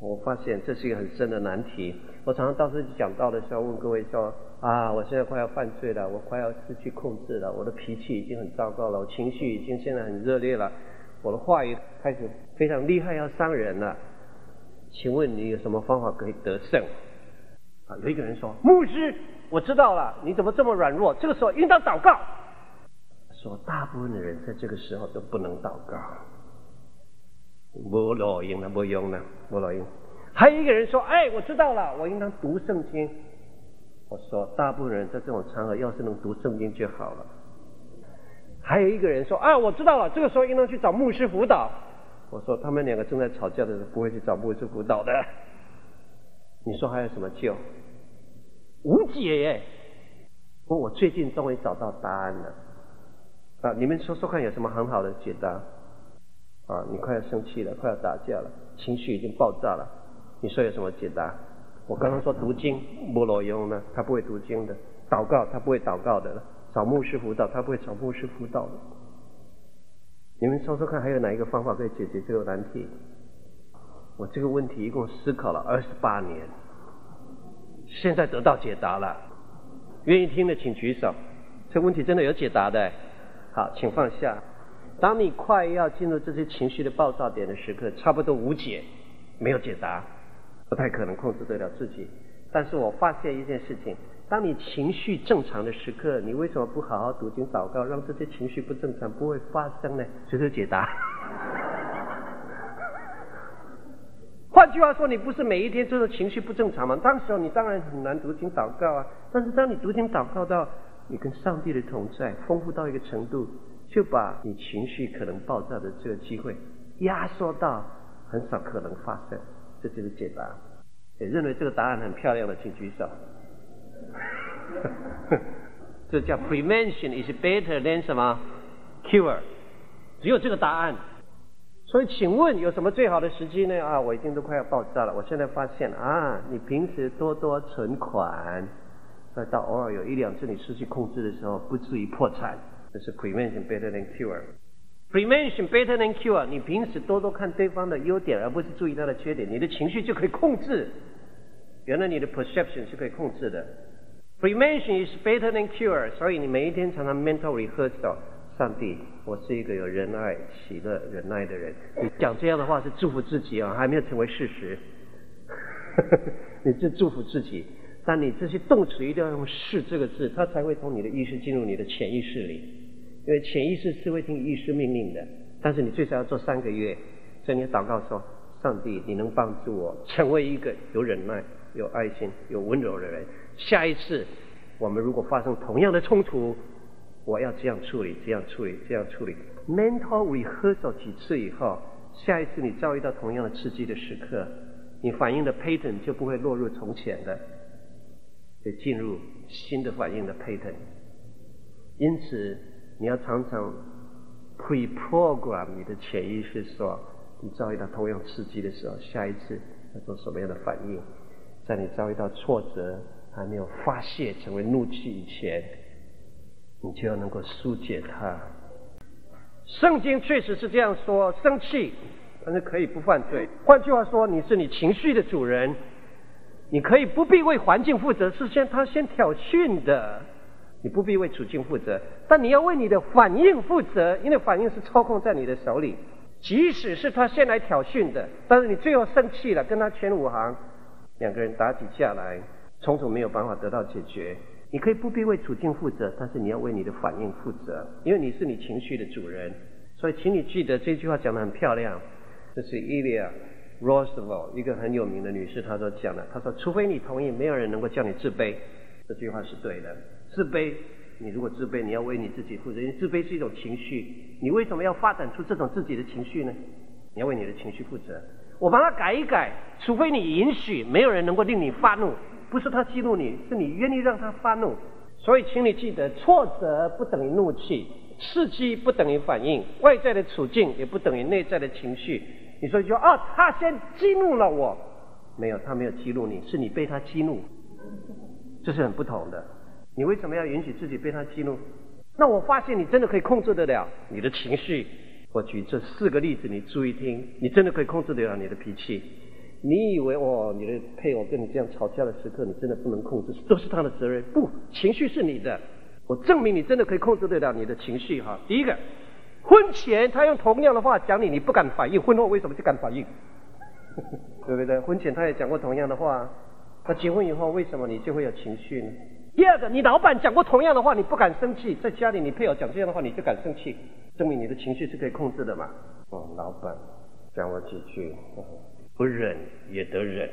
我发现这是一个很深的难题。我常常到处讲到的时候，问各位说：啊，我现在快要犯罪了，我快要失去控制了，我的脾气已经很糟糕了，我情绪已经现在很热烈了，我的话语开始非常厉害，要伤人了。请问你有什么方法可以得胜？啊，有一个人说：“牧师，我知道了，你怎么这么软弱？这个时候应当祷告。”说大部分的人在这个时候都不能祷告，没路用了，没用了，没路用。还有一个人说：“哎，我知道了，我应当读圣经。”我说大部分人在这种场合要是能读圣经就好了。还有一个人说：“啊，我知道了，这个时候应当去找牧师辅导。”我说他们两个正在吵架的时候不会去找牧师辅导的。你说还有什么救？无解耶！不过我最近终于找到答案了啊！你们说说看，有什么很好的解答？啊，你快要生气了，快要打架了，情绪已经爆炸了。你说有什么解答？我刚刚说读经，没罗用呢，他不会读经的；祷告，他不会祷告的；找牧师辅导，他不会找牧师辅导的。你们说说看，还有哪一个方法可以解决这个难题？我这个问题一共思考了二十八年，现在得到解答了。愿意听的请举手。这问题真的有解答的。好，请放下。当你快要进入这些情绪的爆炸点的时刻，差不多无解，没有解答，不太可能控制得了自己。但是我发现一件事情：当你情绪正常的时刻，你为什么不好好读经祷告，让这些情绪不正常不会发生呢？这是解答。换句话说，你不是每一天都是情绪不正常吗？当时候你当然很难读经祷告啊。但是当你读经祷告到你跟上帝的同在丰富到一个程度，就把你情绪可能爆炸的这个机会压缩到很少可能发生。这就是解答。也认为这个答案很漂亮的，请举手。这叫 prevention is better than 什么 cure？只有这个答案。所以，请问有什么最好的时机呢？啊，我已经都快要爆炸了。我现在发现啊，你平时多多存款，再到偶尔有一两次你失去控制的时候，不至于破产。这是 prevention better than cure。prevention better than cure。你平时多多看对方的优点，而不是注意他的缺点，你的情绪就可以控制。原来你的 perception 是可以控制的。prevention is better than cure。所以你每一天常常 mental rehearsal。上帝，我是一个有仁爱、喜乐、忍耐的人。你讲这样的话是祝福自己啊，还没有成为事实。你是祝福自己，但你这些动词一定要用“是”这个字，它才会从你的意识进入你的潜意识里。因为潜意识是会听意识命令的。但是你最少要做三个月，所以你祷告说：“上帝，你能帮助我成为一个有忍耐、有爱心、有温柔的人。下一次我们如果发生同样的冲突。”我要这样处理，这样处理，这样处理。Mental rehearsal 几次以后，下一次你遭遇到同样的刺激的时刻，你反应的 pattern 就不会落入从前的，得进入新的反应的 pattern。因此，你要常常 pre-program 你的潜意识，说你遭遇到同样刺激的时候，下一次要做什么样的反应？在你遭遇到挫折还没有发泄成为怒气以前。你就要能够疏解它。圣经确实是这样说：生气，但是可以不犯罪。换句话说，你是你情绪的主人，你可以不必为环境负责，是先他先挑衅的，你不必为处境负责，但你要为你的反应负责，因为反应是操控在你的手里。即使是他先来挑衅的，但是你最后生气了，跟他签五行，两个人打起架来，冲突没有办法得到解决。你可以不必为处境负责，但是你要为你的反应负责，因为你是你情绪的主人。所以，请你记得这句话讲得很漂亮。这是 Eleanor Roosevelt 一个很有名的女士，她所讲的。她说：“除非你同意，没有人能够叫你自卑。”这句话是对的。自卑，你如果自卑，你要为你自己负责。因为自卑是一种情绪，你为什么要发展出这种自己的情绪呢？你要为你的情绪负责。我把它改一改，除非你允许，没有人能够令你发怒。不是他激怒你，是你愿意让他发怒。所以，请你记得，挫折不等于怒气，刺激不等于反应，外在的处境也不等于内在的情绪。你说一句啊，他先激怒了我，没有，他没有激怒你，是你被他激怒，这是很不同的。你为什么要允许自己被他激怒？那我发现你真的可以控制得了你的情绪。我举这四个例子，你注意听，你真的可以控制得了你的脾气。你以为哦，你的配偶跟你这样吵架的时刻，你真的不能控制，都是他的责任。不，情绪是你的。我证明你真的可以控制得了你的情绪哈。第一个，婚前他用同样的话讲你，你不敢反应，婚后为什么就敢反应？对不对？婚前他也讲过同样的话，那结婚以后为什么你就会有情绪呢？第二个，你老板讲过同样的话，你不敢生气，在家里你配偶讲这样的话，你就敢生气，证明你的情绪是可以控制的嘛。哦，老板讲我几句。哦不忍也得忍，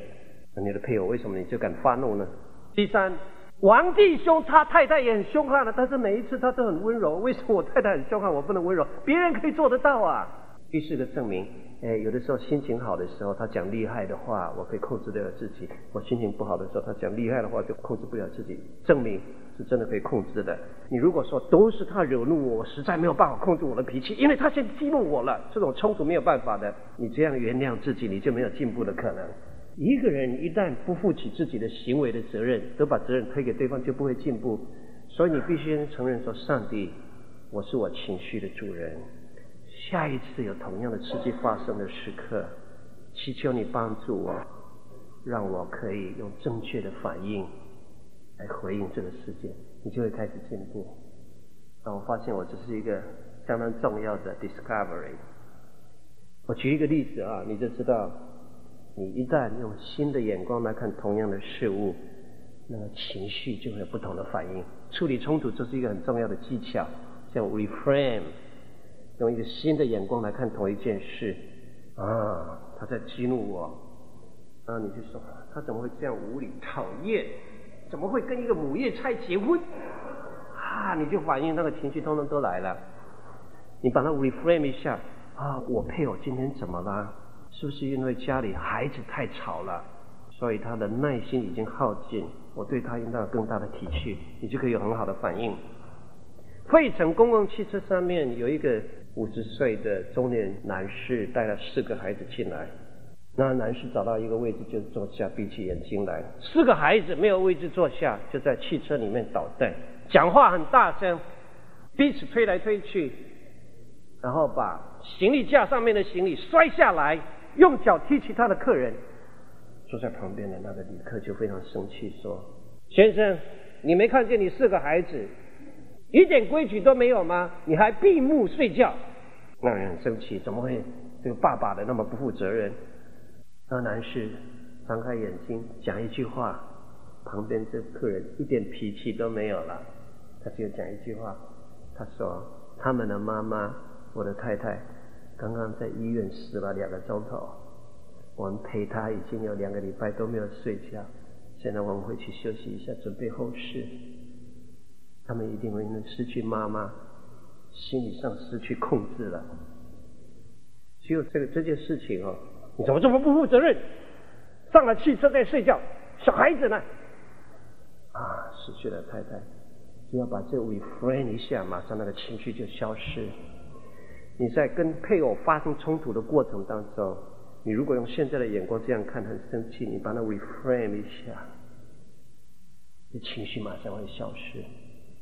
那你的配偶为什么你就敢发怒呢？第三，王弟兄他太太也很凶悍了，但是每一次他都很温柔，为什么我太太很凶悍，我不能温柔？别人可以做得到啊。第四个证明，哎，有的时候心情好的时候，他讲厉害的话，我可以控制得了自己；我心情不好的时候，他讲厉害的话就控制不了自己。证明是真的可以控制的。你如果说都是他惹怒我，我实在没有办法控制我的脾气，因为他先激怒我了，这种冲突没有办法的。你这样原谅自己，你就没有进步的可能。一个人一旦不负起自己的行为的责任，都把责任推给对方，就不会进步。所以你必须承认说：上帝，我是我情绪的主人。下一次有同样的刺激发生的时刻，祈求你帮助我，让我可以用正确的反应来回应这个世界，你就会开始进步。让我发现我这是一个相当重要的 discovery。我举一个例子啊，你就知道，你一旦用新的眼光来看同样的事物，那么情绪就会有不同的反应。处理冲突这是一个很重要的技巧，像 reframe。用一个新的眼光来看同一件事，啊，他在激怒我，啊，你就说他怎么会这样无理讨厌？怎么会跟一个母夜叉结婚？啊，你就反应那个情绪通通都来了。你把它 reframe 一下，啊，我配偶今天怎么了？是不是因为家里孩子太吵了？所以他的耐心已经耗尽，我对他应当有更大的体恤，你就可以有很好的反应。费城公共汽车上面有一个。五十岁的中年男士带了四个孩子进来，那男士找到一个位置就坐下，闭起眼睛来。四个孩子没有位置坐下，就在汽车里面捣蛋，讲话很大声，彼此推来推去，然后把行李架上面的行李摔下来，用脚踢其他的客人。坐在旁边的那个旅客就非常生气，说：“先生，你没看见你四个孩子？”一点规矩都没有吗？你还闭目睡觉？那人很生气，怎么会对爸爸的那么不负责任？那男士张开眼睛讲一句话，旁边这客人一点脾气都没有了，他就讲一句话，他说：“他们的妈妈，我的太太，刚刚在医院死了两个钟头，我们陪她已经有两个礼拜都没有睡觉，现在我们回去休息一下，准备后事。”他们一定会因为失去妈妈，心理上失去控制了。只有这个这件事情哦，你怎么这么不负责任？上了汽车在睡觉，小孩子呢？啊，失去了太太，只要把这 reframe 一下，马上那个情绪就消失。你在跟配偶发生冲突的过程当中，你如果用现在的眼光这样看，很生气，你把它 reframe 一下，这情绪马上会消失。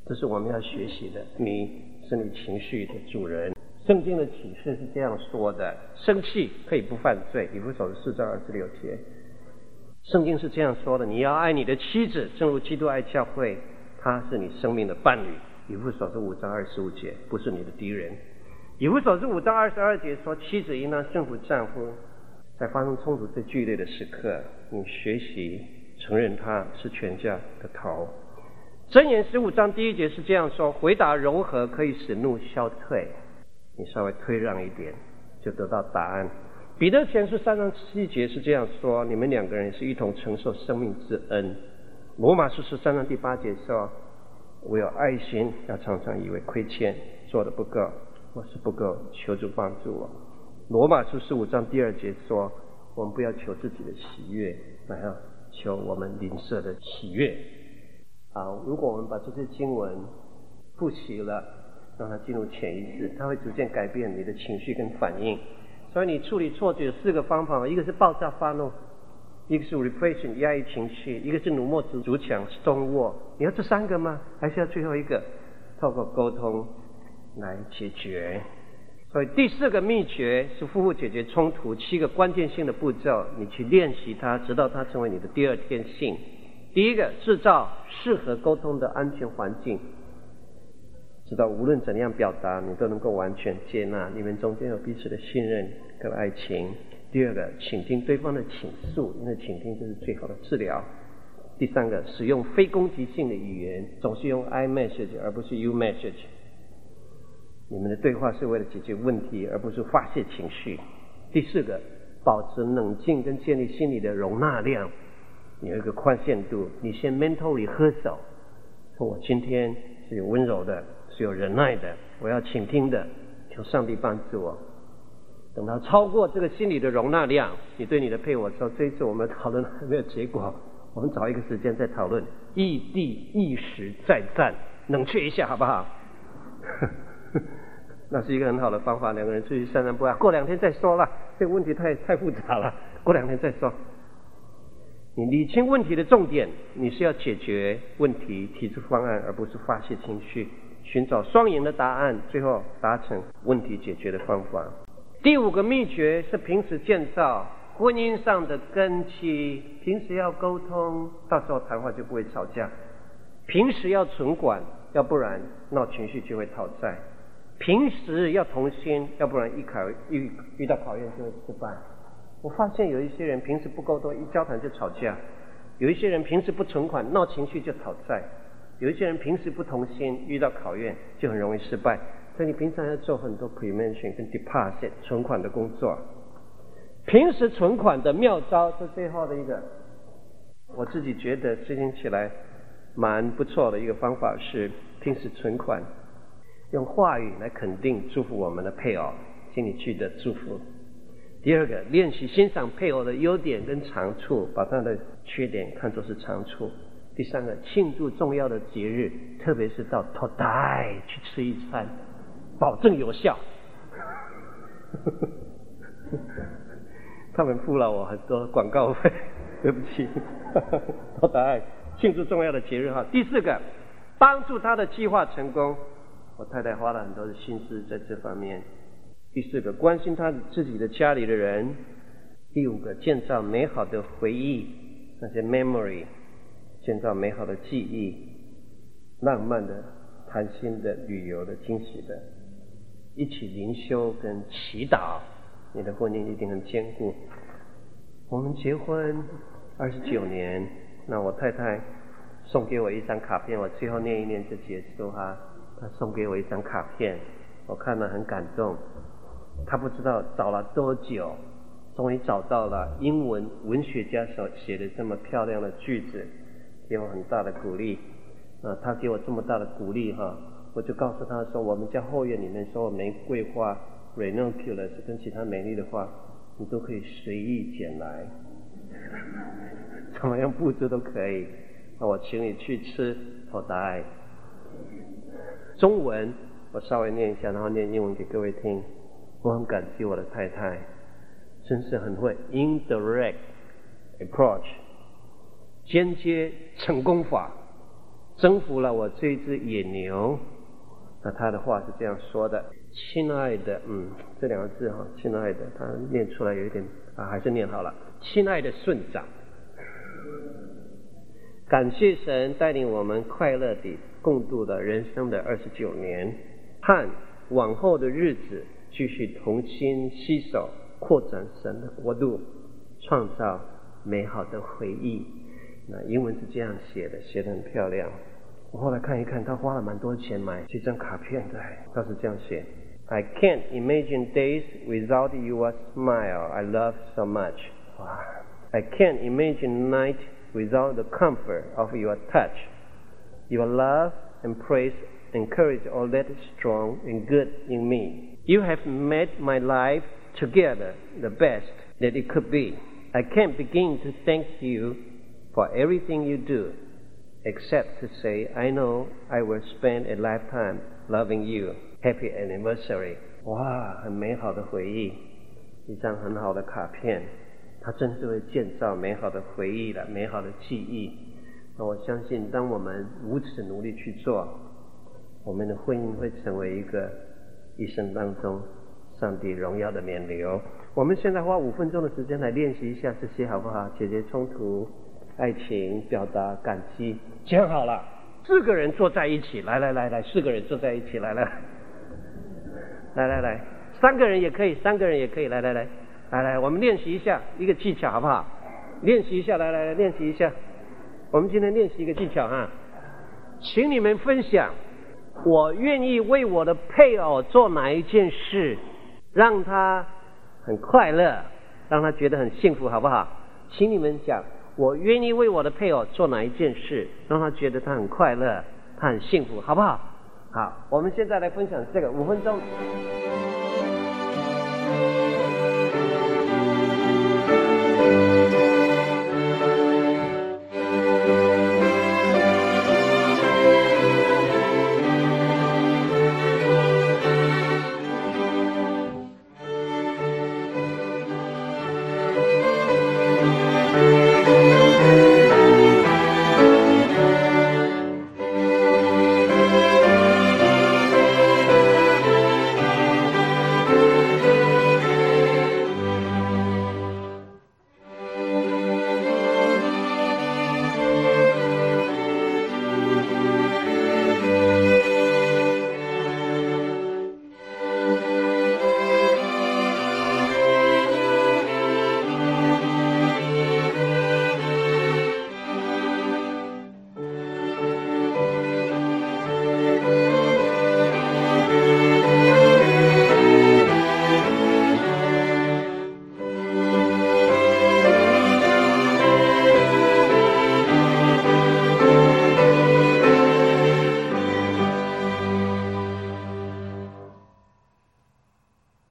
这是我们要学习的。你是你情绪的主人。圣经的启示是这样说的：生气可以不犯罪。以弗所书四章二十六节。圣经是这样说的：你要爱你的妻子，正如基督爱教会，他是你生命的伴侣。以弗所书五章二十五节，不是你的敌人。以弗所书五章二十二节说，妻子应当顺服丈夫，在发生冲突最剧烈的时刻，你学习承认他是全家的头。箴言十五章第一节是这样说：回答柔和可以使怒消退，你稍微退让一点，就得到答案。彼得前书三章七节是这样说：你们两个人是一同承受生命之恩。罗马书十三章第八节说：我有爱心，要常常以为亏欠，做的不够，我是不够，求主帮助我。罗马书十五章第二节说：我们不要求自己的喜悦，乃要求我们邻舍的喜悦。啊，如果我们把这些经文复习了，让它进入潜意识，它会逐渐改变你的情绪跟反应。所以你处理错觉有四个方法，一个是爆炸发怒，一个是 repression 压抑情绪，一个是怒目筑墙 stonewall。你要这三个吗？还是要最后一个？透过沟通来解决。所以第四个秘诀是夫妇解决冲突七个关键性的步骤，你去练习它，直到它成为你的第二天性。第一个，制造适合沟通的安全环境，知道无论怎样表达，你都能够完全接纳，你们中间有彼此的信任跟爱情。第二个，倾听对方的倾诉，因为倾听就是最好的治疗。第三个，使用非攻击性的语言，总是用 I message 而不是 You message。你们的对话是为了解决问题，而不是发泄情绪。第四个，保持冷静跟建立心理的容纳量。有一个宽限度，你先 mentally 喝手，说我今天是有温柔的，有忍耐的，我要倾听的，求上帝帮助我。等到超过这个心理的容纳量，你对你的配偶说：“这一次我们讨论还 没有结果，我们找一个时间再讨论，异地一时再战，冷却一下好不好？” 那是一个很好的方法，两个人出去散散步啊，过两天再说了，这个问题太太复杂了，过两天再说。你理清问题的重点，你是要解决问题，提出方案，而不是发泄情绪，寻找双赢的答案，最后达成问题解决的方法。第五个秘诀是平时建造婚姻上的根基，平时要沟通，到时候谈话就不会吵架。平时要存款，要不然闹情绪就会讨债。平时要同心，要不然一考遇遇到考验就会失败。我发现有一些人平时不沟通，一交谈就吵架；有一些人平时不存款，闹情绪就讨债；有一些人平时不同心，遇到考验就很容易失败。所以你平常要做很多 prevention 跟 deposit 存款的工作。平时存款的妙招是最后的一个，我自己觉得实行起来蛮不错的一个方法是平时存款，用话语来肯定祝福我们的配偶，心里记得祝福。第二个，练习欣赏配偶的优点跟长处，把他的缺点看作是长处。第三个，庆祝重要的节日，特别是到土台去吃一餐，保证有效。他们付了我很多广告费，对不起。土台庆祝重要的节日哈。第四个，帮助他的计划成功，我太太花了很多的心思在这方面。第四个，关心他自己的家里的人；第五个，建造美好的回忆，那些 memory，建造美好的记忆，浪漫的、谈心的、旅游的、惊喜的，一起灵修跟祈祷，你的婚姻一定很坚固。我们结婚二十九年，那我太太送给我一张卡片，我最后念一念就结束哈。她送给我一张卡片，我看了很感动。他不知道找了多久，终于找到了英文文学家所写的这么漂亮的句子，给我很大的鼓励。啊，他给我这么大的鼓励哈，我就告诉他说，我们家后院里面所有玫瑰花，renunculus 跟其他美丽的花，你都可以随意捡来，怎么样布置都可以。那我请你去吃好大爱。中文我稍微念一下，然后念英文给各位听。我很感激我的太太，真是很会 indirect approach，间接成功法，征服了我这只野牛。那他的话是这样说的：“亲爱的，嗯，这两个字哈，亲爱的，他念出来有一点啊，还是念好了。亲爱的顺长，感谢神带领我们快乐地共度了人生的二十九年，盼。往后的日子继续同心携手，扩展神的国度，创造美好的回忆。那英文是这样写的，写得很漂亮。我后来看一看，他花了蛮多钱买这张卡片的，他是这样写：I can't imagine days without your smile I love so much。哇！I can't imagine night without the comfort of your touch。Your love and praise encourage all that is strong and good in me. You have made my life together the best that it could be. I can't begin to thank you for everything you do, except to say I know I will spend a lifetime loving you. Happy anniversary！哇，很美好的回忆，一张很好的卡片，它真是会建造美好的回忆的，美好的记忆。那我相信，当我们如此努力去做，我们的婚姻会成为一个一生当中上帝荣耀的冕旒。我们现在花五分钟的时间来练习一下这些，好不好？解决冲突、爱情、表达感激，讲好了。四个人坐在一起，来来来来，四个人坐在一起，来来，来来来，三个人也可以，三个人也可以，来来来，来来，我们练习一下一个技巧，好不好？练习一下，来来来，练习一下。我们今天练习一个技巧哈，请你们分享，我愿意为我的配偶做哪一件事，让他很快乐，让他觉得很幸福，好不好？请你们讲，我愿意为我的配偶做哪一件事让他觉得他很快乐他很幸福好不好？好我们现在来分享这个五分钟。